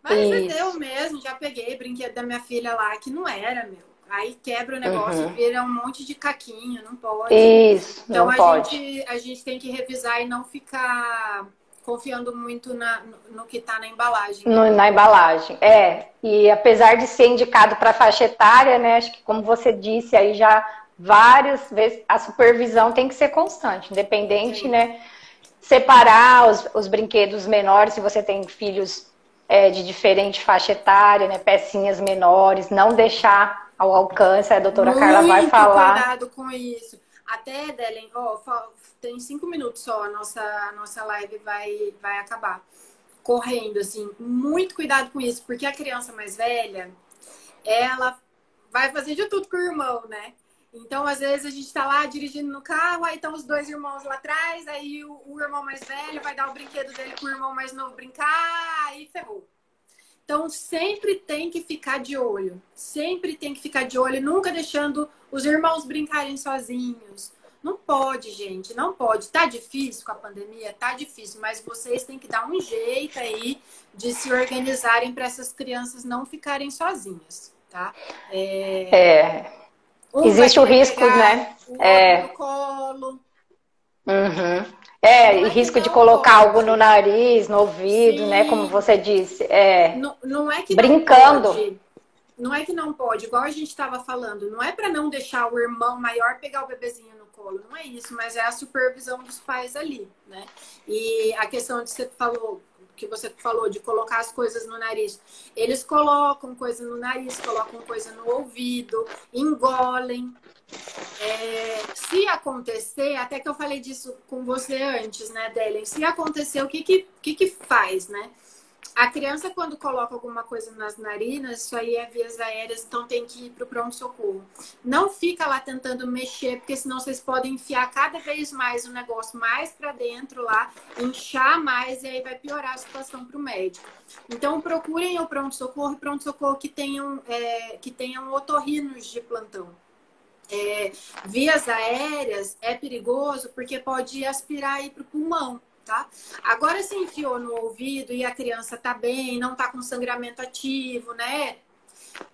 Mas Isso. eu mesmo já peguei brinquedo da minha filha lá que não era, meu. Aí quebra o negócio, uhum. vira um monte de caquinho, não pode. Isso, então não a pode. gente a gente tem que revisar e não ficar confiando muito na, no, no que está na embalagem. No, na embalagem, é. E apesar de ser indicado para faixa etária, né? Acho que como você disse, aí já várias vezes. A supervisão tem que ser constante, independente, Sim. né? separar os, os brinquedos menores, se você tem filhos é, de diferente faixa etária, né? Pecinhas menores, não deixar ao alcance, a doutora Muito Carla vai falar. cuidado com isso. Até, Delen, ó, tem cinco minutos só, a nossa, a nossa live vai, vai acabar. Correndo, assim, muito cuidado com isso, porque a criança mais velha, ela vai fazer de tudo com o irmão, né? Então, às vezes, a gente tá lá dirigindo no carro, aí estão os dois irmãos lá atrás, aí o, o, irmão mais velho vai dar o brinquedo dele pro irmão mais novo brincar, aí ferrou. Então, sempre tem que ficar de olho. Sempre tem que ficar de olho, nunca deixando os irmãos brincarem sozinhos. Não pode, gente, não pode. Tá difícil com a pandemia? Tá difícil, mas vocês têm que dar um jeito aí de se organizarem para essas crianças não ficarem sozinhas, tá? é... é um Existe o risco, né? O é. No colo. Uhum. É, e risco de colocar algo no nariz, no ouvido, Sim. né? Como você disse. É, não, não é que brincando. Não, pode, não é que não pode, igual a gente estava falando, não é para não deixar o irmão maior pegar o bebezinho no colo, não é isso, mas é a supervisão dos pais ali, né? E a questão de você falou, que você falou de colocar as coisas no nariz. Eles colocam coisa no nariz, colocam coisa no ouvido, engolem. É, se acontecer, até que eu falei disso com você antes, né, Delen? Se acontecer, o que que, que, que faz, né? A criança, quando coloca alguma coisa nas narinas, isso aí é vias aéreas, então tem que ir para o pronto-socorro. Não fica lá tentando mexer, porque senão vocês podem enfiar cada vez mais o negócio mais para dentro lá, inchar mais e aí vai piorar a situação para o médico. Então procurem o pronto-socorro, pronto-socorro que tenham, é, que tenham otorrinos de plantão. É, vias aéreas é perigoso porque pode aspirar aí para o pulmão tá? Agora se enfiou no ouvido e a criança tá bem, não tá com sangramento ativo, né?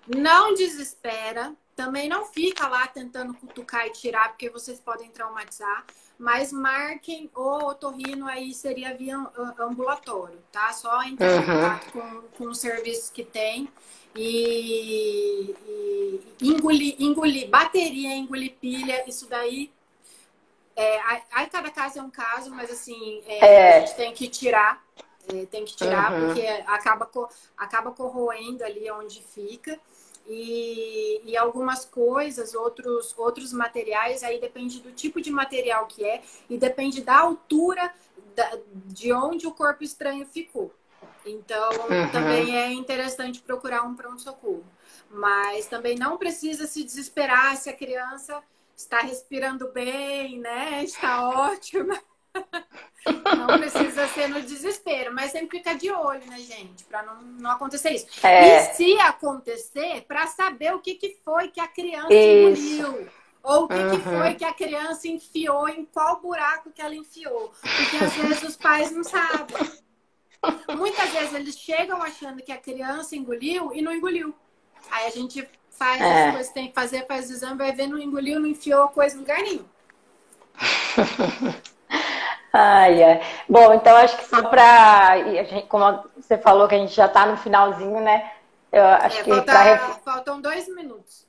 Não desespera, também não fica lá tentando cutucar e tirar, porque vocês podem traumatizar, mas marquem o otorrino aí seria via ambulatório, tá? Só entrar uhum. em contato com, com os serviços que tem e, e engolir, engolir bateria, engolir pilha, isso daí é, aí cada caso é um caso, mas assim, é, é. a gente tem que tirar, é, tem que tirar, uhum. porque acaba, acaba corroendo ali onde fica. E, e, algumas coisas, outros, outros materiais, aí depende do tipo de material que é e depende da altura da, de onde o corpo estranho ficou. Então, uhum. também é interessante procurar um pronto-socorro. Mas também não precisa se desesperar se a criança está respirando bem, né? Está ótima. Não precisa ser no desespero, mas sempre fica de olho, né, gente? Para não, não acontecer isso. É. E se acontecer, para saber o que, que foi que a criança isso. engoliu. Ou o que, uhum. que foi que a criança enfiou, em qual buraco que ela enfiou. Porque às vezes os pais não sabem. Muitas vezes eles chegam achando que a criança engoliu e não engoliu. Aí a gente faz é. as coisas que tem que fazer, faz o exame, vai ver, não engoliu, não enfiou coisa no lugar nenhum. ai, ai. Bom, então acho que só para. Como você falou que a gente já está no finalzinho, né? Eu acho é, que falta, pra... faltam dois minutos.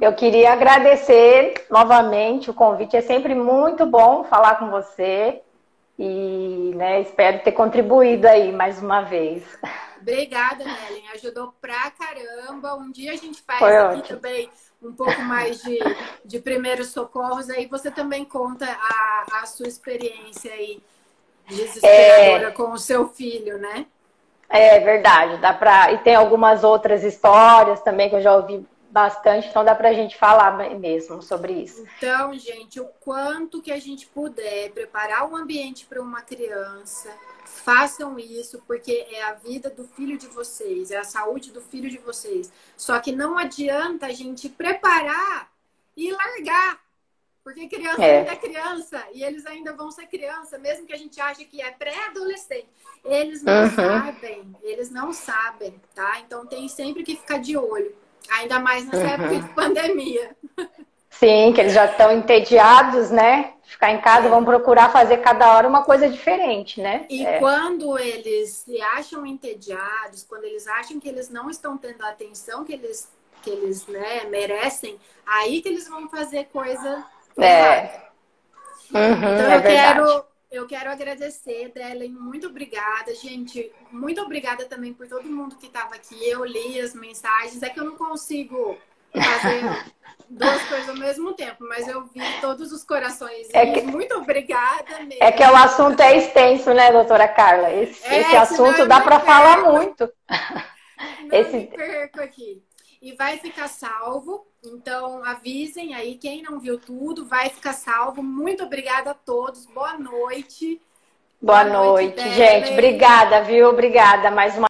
Eu queria agradecer novamente o convite. É sempre muito bom falar com você e né, espero ter contribuído aí mais uma vez. Obrigada, Nelen. Ajudou pra caramba. Um dia a gente faz Foi aqui ótimo. também um pouco mais de, de primeiros socorros. Aí você também conta a, a sua experiência aí desesperadora é... com o seu filho, né? É verdade, dá pra. E tem algumas outras histórias também que eu já ouvi bastante, então dá pra gente falar mesmo sobre isso. Então, gente, o quanto que a gente puder preparar o um ambiente para uma criança Façam isso porque é a vida do filho de vocês, é a saúde do filho de vocês. Só que não adianta a gente preparar e largar. Porque criança é. ainda é criança e eles ainda vão ser criança, mesmo que a gente ache que é pré-adolescente. Eles não uhum. sabem, eles não sabem, tá? Então tem sempre que ficar de olho. Ainda mais nessa uhum. época de pandemia. Sim, que eles já estão entediados, né? Ficar em casa, é. vão procurar fazer cada hora uma coisa diferente, né? E é. quando eles se acham entediados, quando eles acham que eles não estão tendo a atenção que eles, que eles né, merecem, aí que eles vão fazer coisa é. Uhum, então é eu quero Eu quero agradecer, Delen, muito obrigada, gente. Muito obrigada também por todo mundo que estava aqui. Eu li as mensagens. É que eu não consigo fazer duas coisas ao mesmo tempo, mas eu vi todos os corações. É que... Muito obrigada mesmo. É que o assunto é extenso, né, doutora Carla? Esse, é, esse assunto dá para falar muito. Não esse... me perco aqui. E vai ficar salvo então, avisem aí, quem não viu tudo, vai ficar salvo. Muito obrigada a todos. Boa noite. Boa, Boa noite, noite gente. Obrigada, viu? Obrigada mais uma